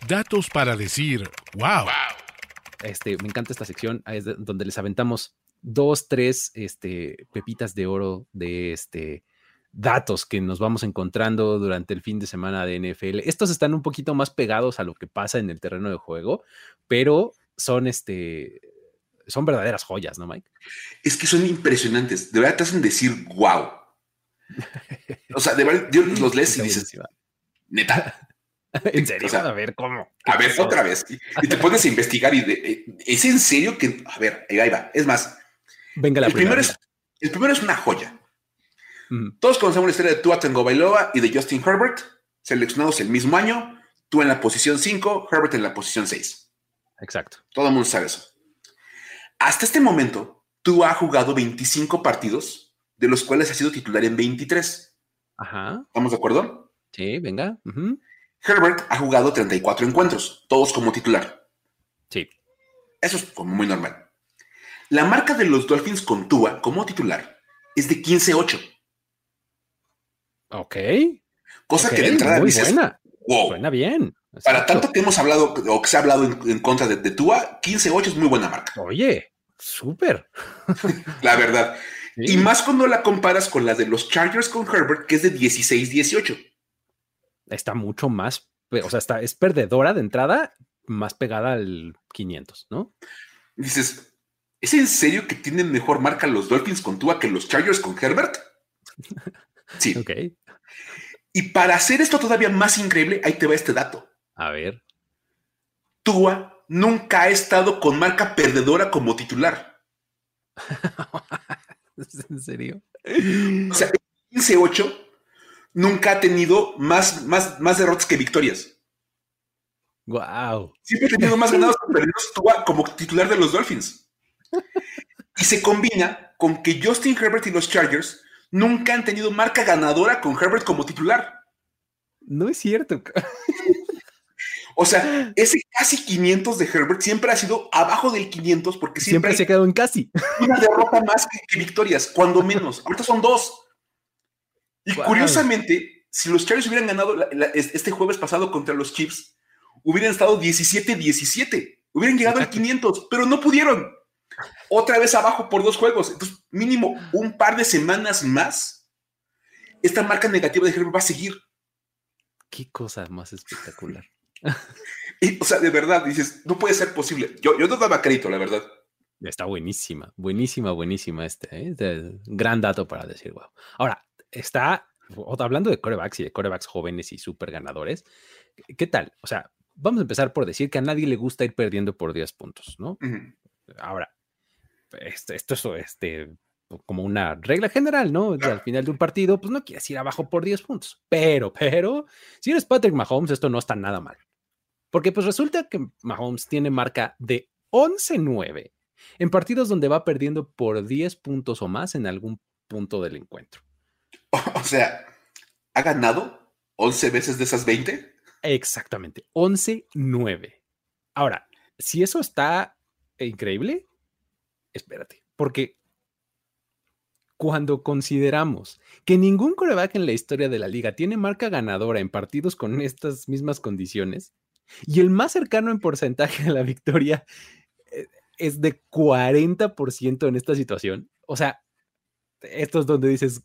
Datos para decir, wow. Este, me encanta esta sección, es donde les aventamos dos, tres este, pepitas de oro de este, datos que nos vamos encontrando durante el fin de semana de NFL. Estos están un poquito más pegados a lo que pasa en el terreno de juego, pero son este son verdaderas joyas, ¿no, Mike? Es que son impresionantes. De verdad te hacen decir wow. O sea, de verdad, Dios los lees y dices, neta, ¿En serio? a ver, ¿cómo? A ver, otra vez. Y te pones a investigar y eh, ¿es en serio que, a ver, ahí va. Es más, venga la el primero es, El primero es una joya. Todos conocemos la historia de Tua Bailoa y de Justin Herbert, seleccionados el mismo año, tú en la posición 5, Herbert en la posición 6. Exacto. Todo el mundo sabe eso. Hasta este momento, Tua ha jugado 25 partidos, de los cuales ha sido titular en 23. Ajá. ¿Estamos de acuerdo? Sí, venga. Herbert ha jugado 34 encuentros, todos como titular. Sí. Eso es como muy normal. La marca de los Dolphins con Tua como titular es de 15-8. Ok. Cosa que de entrada muy buena. Suena bien. Para tanto que hemos hablado o que se ha hablado en, contra de, de Tua, 15-8 es muy buena marca. Oye, súper. la verdad. Y más cuando la comparas con la de los Chargers con Herbert, que es de 16-18 está mucho más, o sea, está, es perdedora de entrada, más pegada al 500, ¿no? Dices, ¿es en serio que tienen mejor marca los Dolphins con Tua que los Chargers con Herbert? Sí. ok. Y para hacer esto todavía más increíble, ahí te va este dato. A ver. Tua nunca ha estado con marca perdedora como titular. ¿En serio? O sea, 15-8 nunca ha tenido más, más, más derrotas que victorias. Wow. Siempre ha tenido más ganados que perdidos como titular de los Dolphins. Y se combina con que Justin Herbert y los Chargers nunca han tenido marca ganadora con Herbert como titular. No es cierto. O sea, ese casi 500 de Herbert siempre ha sido abajo del 500 porque siempre, se ha quedado en casi. Una derrota más que, que victorias, cuando menos. Ahorita son dos. Y curiosamente, si los Chargers hubieran ganado este jueves pasado contra los Chiefs, hubieran estado 17-17. Hubieran llegado al 500, pero no pudieron. Otra vez abajo por dos juegos. Entonces, mínimo un par de semanas más, esta marca negativa de Herbert va a seguir. Qué cosa más espectacular. o sea, de verdad, dices, no puede ser posible. Yo, yo no daba crédito, la verdad. Está buenísima, buenísima, buenísima este, ¿eh? gran dato para decir, wow. Ahora, está, hablando de corebacks y de corebacks jóvenes y súper ganadores, ¿qué tal? O sea, vamos a empezar por decir que a nadie le gusta ir perdiendo por 10 puntos, ¿no? Ahora, esto es este, como una regla general, ¿no? Al final de un partido, pues no quieres ir abajo por 10 puntos. Pero, pero, si eres Patrick Mahomes, esto no está nada mal. Porque pues resulta que Mahomes tiene marca de 11-9 en partidos donde va perdiendo por 10 puntos o más en algún punto del encuentro. O sea, ¿ha ganado 11 veces de esas 20? Exactamente, 11-9. Ahora, si eso está increíble, espérate, porque cuando consideramos que ningún coreback en la historia de la liga tiene marca ganadora en partidos con estas mismas condiciones, y el más cercano en porcentaje a la victoria eh, es de 40% en esta situación. O sea, esto es donde dices,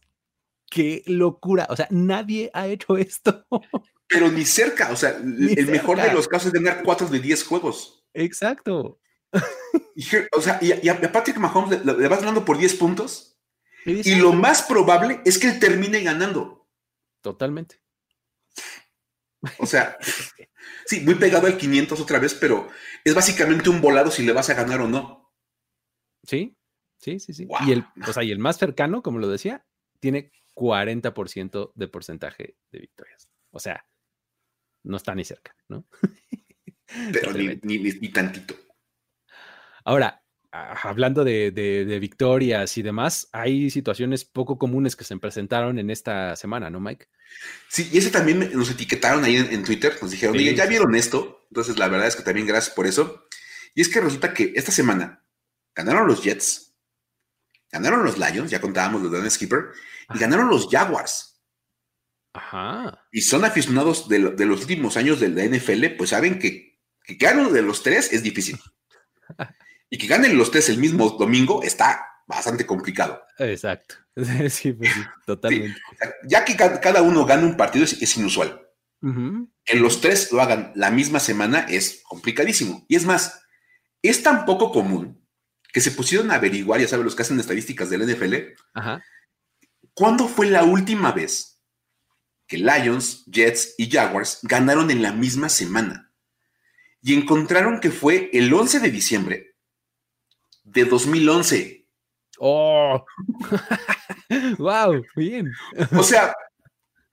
qué locura. O sea, nadie ha hecho esto. Pero ni cerca. O sea, el mejor de los casos es ganar 4 de 10 juegos. Exacto. o sea, y, a Patrick Mahomes le, vas ganando por 10 puntos. Y lo más probable es que él termine ganando. Totalmente. O sea, sí, muy pegado al 500 otra vez, pero es básicamente un volado si le vas a ganar o no. Sí, sí, sí, sí. Y, el, o sea, y el más cercano, como lo decía, tiene 40% de porcentaje de victorias. O sea, no está ni cerca, ¿no? Pero ni, ni, tantito. Ahora, hablando de, victorias y demás, hay situaciones poco comunes que se presentaron en esta semana, ¿no, Mike? Sí, y ese también nos etiquetaron ahí en, Twitter, nos dijeron, oye, ¿ya vieron esto? Entonces, la verdad es que también gracias por eso. Y es que resulta que esta semana ganaron los Jets, ganaron los Lions, ya contábamos los Dan Skipper, y ganaron los Jaguars. Ajá. Y son aficionados de, los últimos años de la NFL, pues saben que, que ganar de los tres es difícil. y que ganen los tres el mismo domingo está bastante complicado. Exacto. Sí, pues totalmente. Ya que cada uno gana un partido es, inusual. Que los tres lo hagan la misma semana es complicadísimo. Y es más, es tan poco común que se pusieron a averiguar, ya saben, los que hacen estadísticas del NFL, Ajá. ¿cuándo fue la última vez que Lions, Jets y Jaguars ganaron en la misma semana? Y encontraron que fue el 11 de diciembre de 2011. ¡Oh! ¡Wow! Bien. o sea,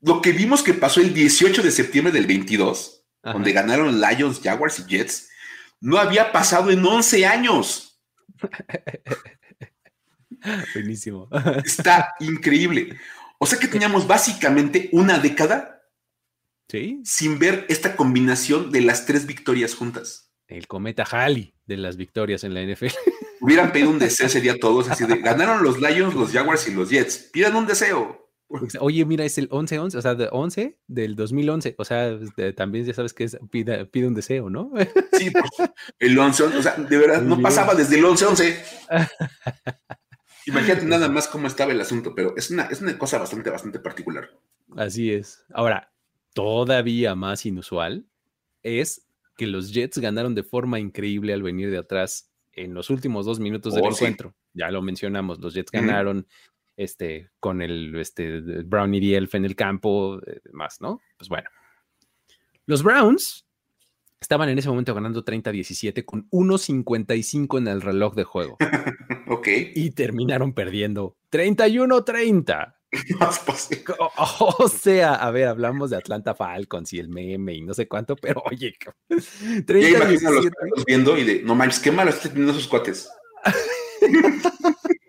lo que vimos que pasó el 18 de septiembre del 22, donde ganaron Lions, Jaguars y Jets, no había pasado en 11 años. Buenísimo. Está increíble. O sea que teníamos básicamente una década ¿Sí? sin ver esta combinación de las tres victorias juntas. El cometa Halley de las victorias en la NFL. Hubieran pedido un deseo ese día todos, así de ganaron los Lions, los Jaguars y los Jets. Pidan un deseo. Oye, mira, es el 11-11, o sea, de 11 del 2011. O sea, también ya sabes que es, pide, un deseo, ¿no? Sí, pues, el 11 o sea, de verdad, no pasaba desde el 11-11. Imagínate nada más cómo estaba el asunto, pero es una, es una cosa bastante, bastante particular. Así es. Ahora, todavía más inusual es que los Jets ganaron de forma increíble al venir de atrás en los últimos dos minutos del oh, encuentro. Ya lo mencionamos, los Jets ganaron este, con el este, Brown y Elf en el campo, eh, más, ¿no? Pues bueno. Los Browns estaban en ese momento ganando 30-17 con 1.55 en el reloj de juego. ok. Y terminaron perdiendo 31-30. o, sea, a ver, hablamos de Atlanta Falcons y el meme y no sé cuánto, pero oye, 30 los viendo y de, no manches, qué malo están teniendo esos cuates.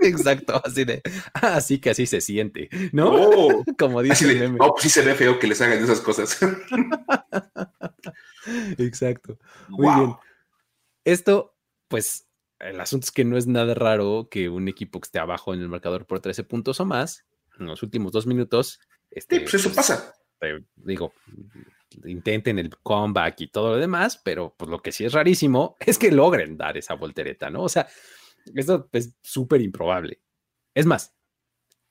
Exacto, así de, así que así se siente, ¿no? Oh. Como dice el meme. Oh, pues sí se ve feo que les hagan esas cosas. Exacto. Muy bien. Esto, pues, el asunto es que no es nada raro que un equipo que esté abajo en el marcador por 13 puntos o más, en los últimos dos minutos, Este, pues eso pasa. digo, intenten el comeback y todo lo demás, pero pues lo que sí es rarísimo es que logren dar esa voltereta, ¿no? O sea, esto es súper improbable. Es más,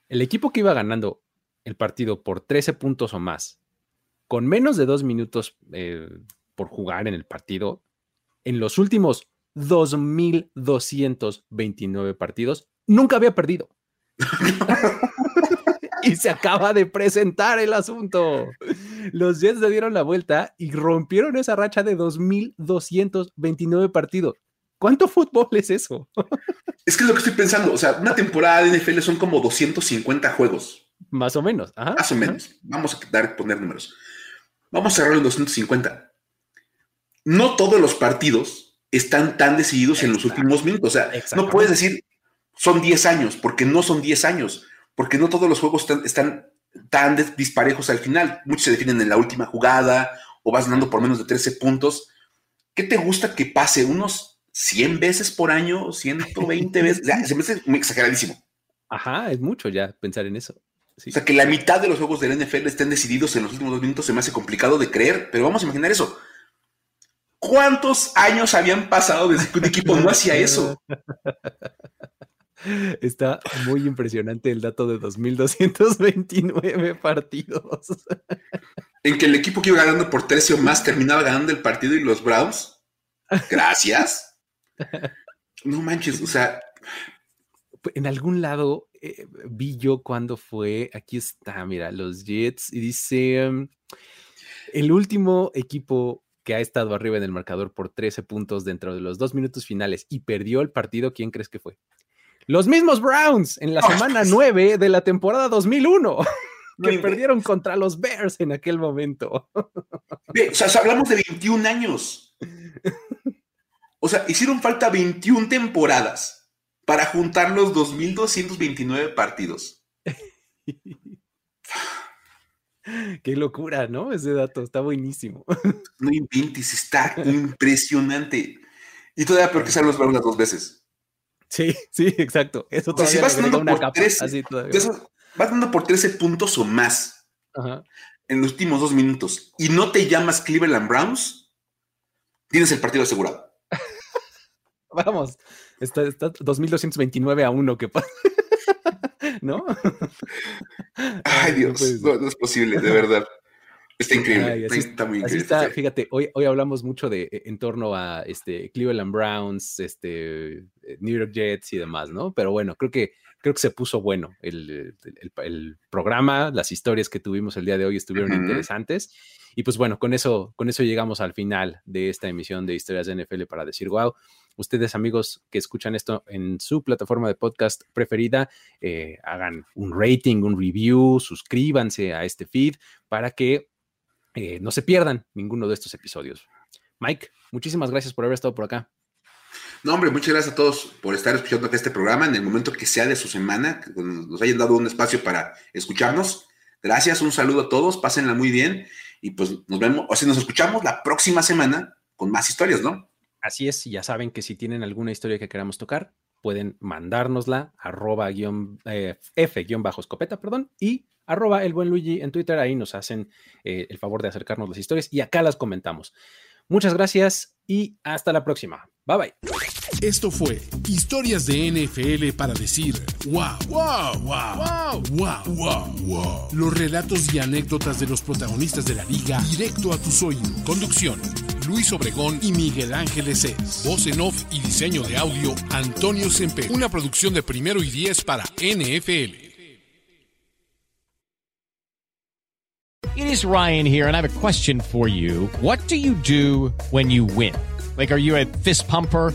el equipo que iba ganando el partido por 13 puntos o más, con menos de dos minutos eh, por jugar en el partido, en los últimos 2.229 partidos, nunca había perdido. y se acaba de presentar el asunto. Los Jets le dieron la vuelta y rompieron esa racha de 2.229 partidos. ¿Cuánto fútbol es eso? es que es lo que estoy pensando. O sea, una temporada de NFL son como 250 juegos. Más o menos. Más o menos. Vamos a dar, poner números. Vamos a cerrar en 250. No todos los partidos están tan decididos en los últimos minutos. O sea, no puedes decir son 10 años, porque no son 10 años porque no todos los juegos están, tan disparejos al final. Muchos se definen en la última jugada o vas ganando por menos de 13 puntos. ¿Qué te gusta que pase? ¿Unos 100 veces por año? ¿120 veces? se me hace muy exageradísimo. Ajá, es mucho ya pensar en eso. O sea, que la mitad de los juegos del NFL estén decididos en los últimos dos minutos se me hace complicado de creer, pero vamos a imaginar eso. ¿Cuántos años habían pasado desde que un equipo no hacía eso? Está muy impresionante el dato de 2.229 partidos. En que el equipo que iba ganando por 13 o más terminaba ganando el partido y los Browns. Gracias. No manches, o sea. En algún lado eh, vi yo cuando fue. Aquí está, mira, los Jets. Y dice: em, el último equipo que ha estado arriba en el marcador por 13 puntos dentro de los dos minutos finales y perdió el partido, ¿quién crees que fue? Los mismos Browns en la semana 9 de la temporada 2001, que perdieron contra los Bears en aquel momento. o sea, hablamos de 21 años. O sea, hicieron falta 21 temporadas para juntar los 2.229 partidos. Qué locura, ¿no? Ese dato está buenísimo. No inventes, está impresionante. Y todavía peor que sean los Browns las dos veces. Sí, sí, exacto. Eso todavía vas dando, por 13, vas dando por 13 puntos o más en los últimos dos minutos y no te llamas Cleveland Browns, tienes el partido asegurado. Vamos, está, está 2229 a 1 que pasa. ¿No? Ay, Dios, no, es posible, de verdad. Está increíble. está, muy increíble. Está, fíjate, hoy, hoy hablamos mucho de e, en torno a este Cleveland Browns, este eh, New York Jets y demás, ¿no? Pero bueno, creo que creo que se puso bueno el, el, programa, las historias que tuvimos el día de hoy estuvieron interesantes. Y pues bueno, con eso, con eso llegamos al final de esta emisión de Historias de NFL para decir wow. Ustedes, amigos que escuchan esto en su plataforma de podcast preferida, eh, hagan un rating, un review, suscríbanse a este feed para que eh, no se pierdan ninguno de estos episodios. Mike, muchísimas gracias por haber estado por acá. No, hombre, muchas gracias a todos por estar escuchando este programa en el momento que sea de su semana, que nos hayan dado un espacio para escucharnos. Gracias, un saludo a todos, pásenla muy bien y pues nos vemos, o sea, nos escuchamos la próxima semana con más historias, ¿no? Así es, ya saben que si tienen alguna historia que queramos tocar, pueden mandárnosla arroba eh, f-escopeta, perdón, y arroba el buen Luigi en Twitter, ahí nos hacen eh, el favor de acercarnos las historias y acá las comentamos. Muchas gracias y hasta la próxima. Bye bye. Esto fue Historias de NFL para decir wow, wow, wow, wow, wow, wow, Los relatos y anécdotas de los protagonistas de la liga directo a tus oídos. Conducción. Luis Obregón y Miguel Ángeles es. Voz en off y diseño de audio Antonio Semper. Una producción de primero y diez para NFL. It is Ryan here, and I have a question for you. What do you do when you win? Like, are you a fist pumper?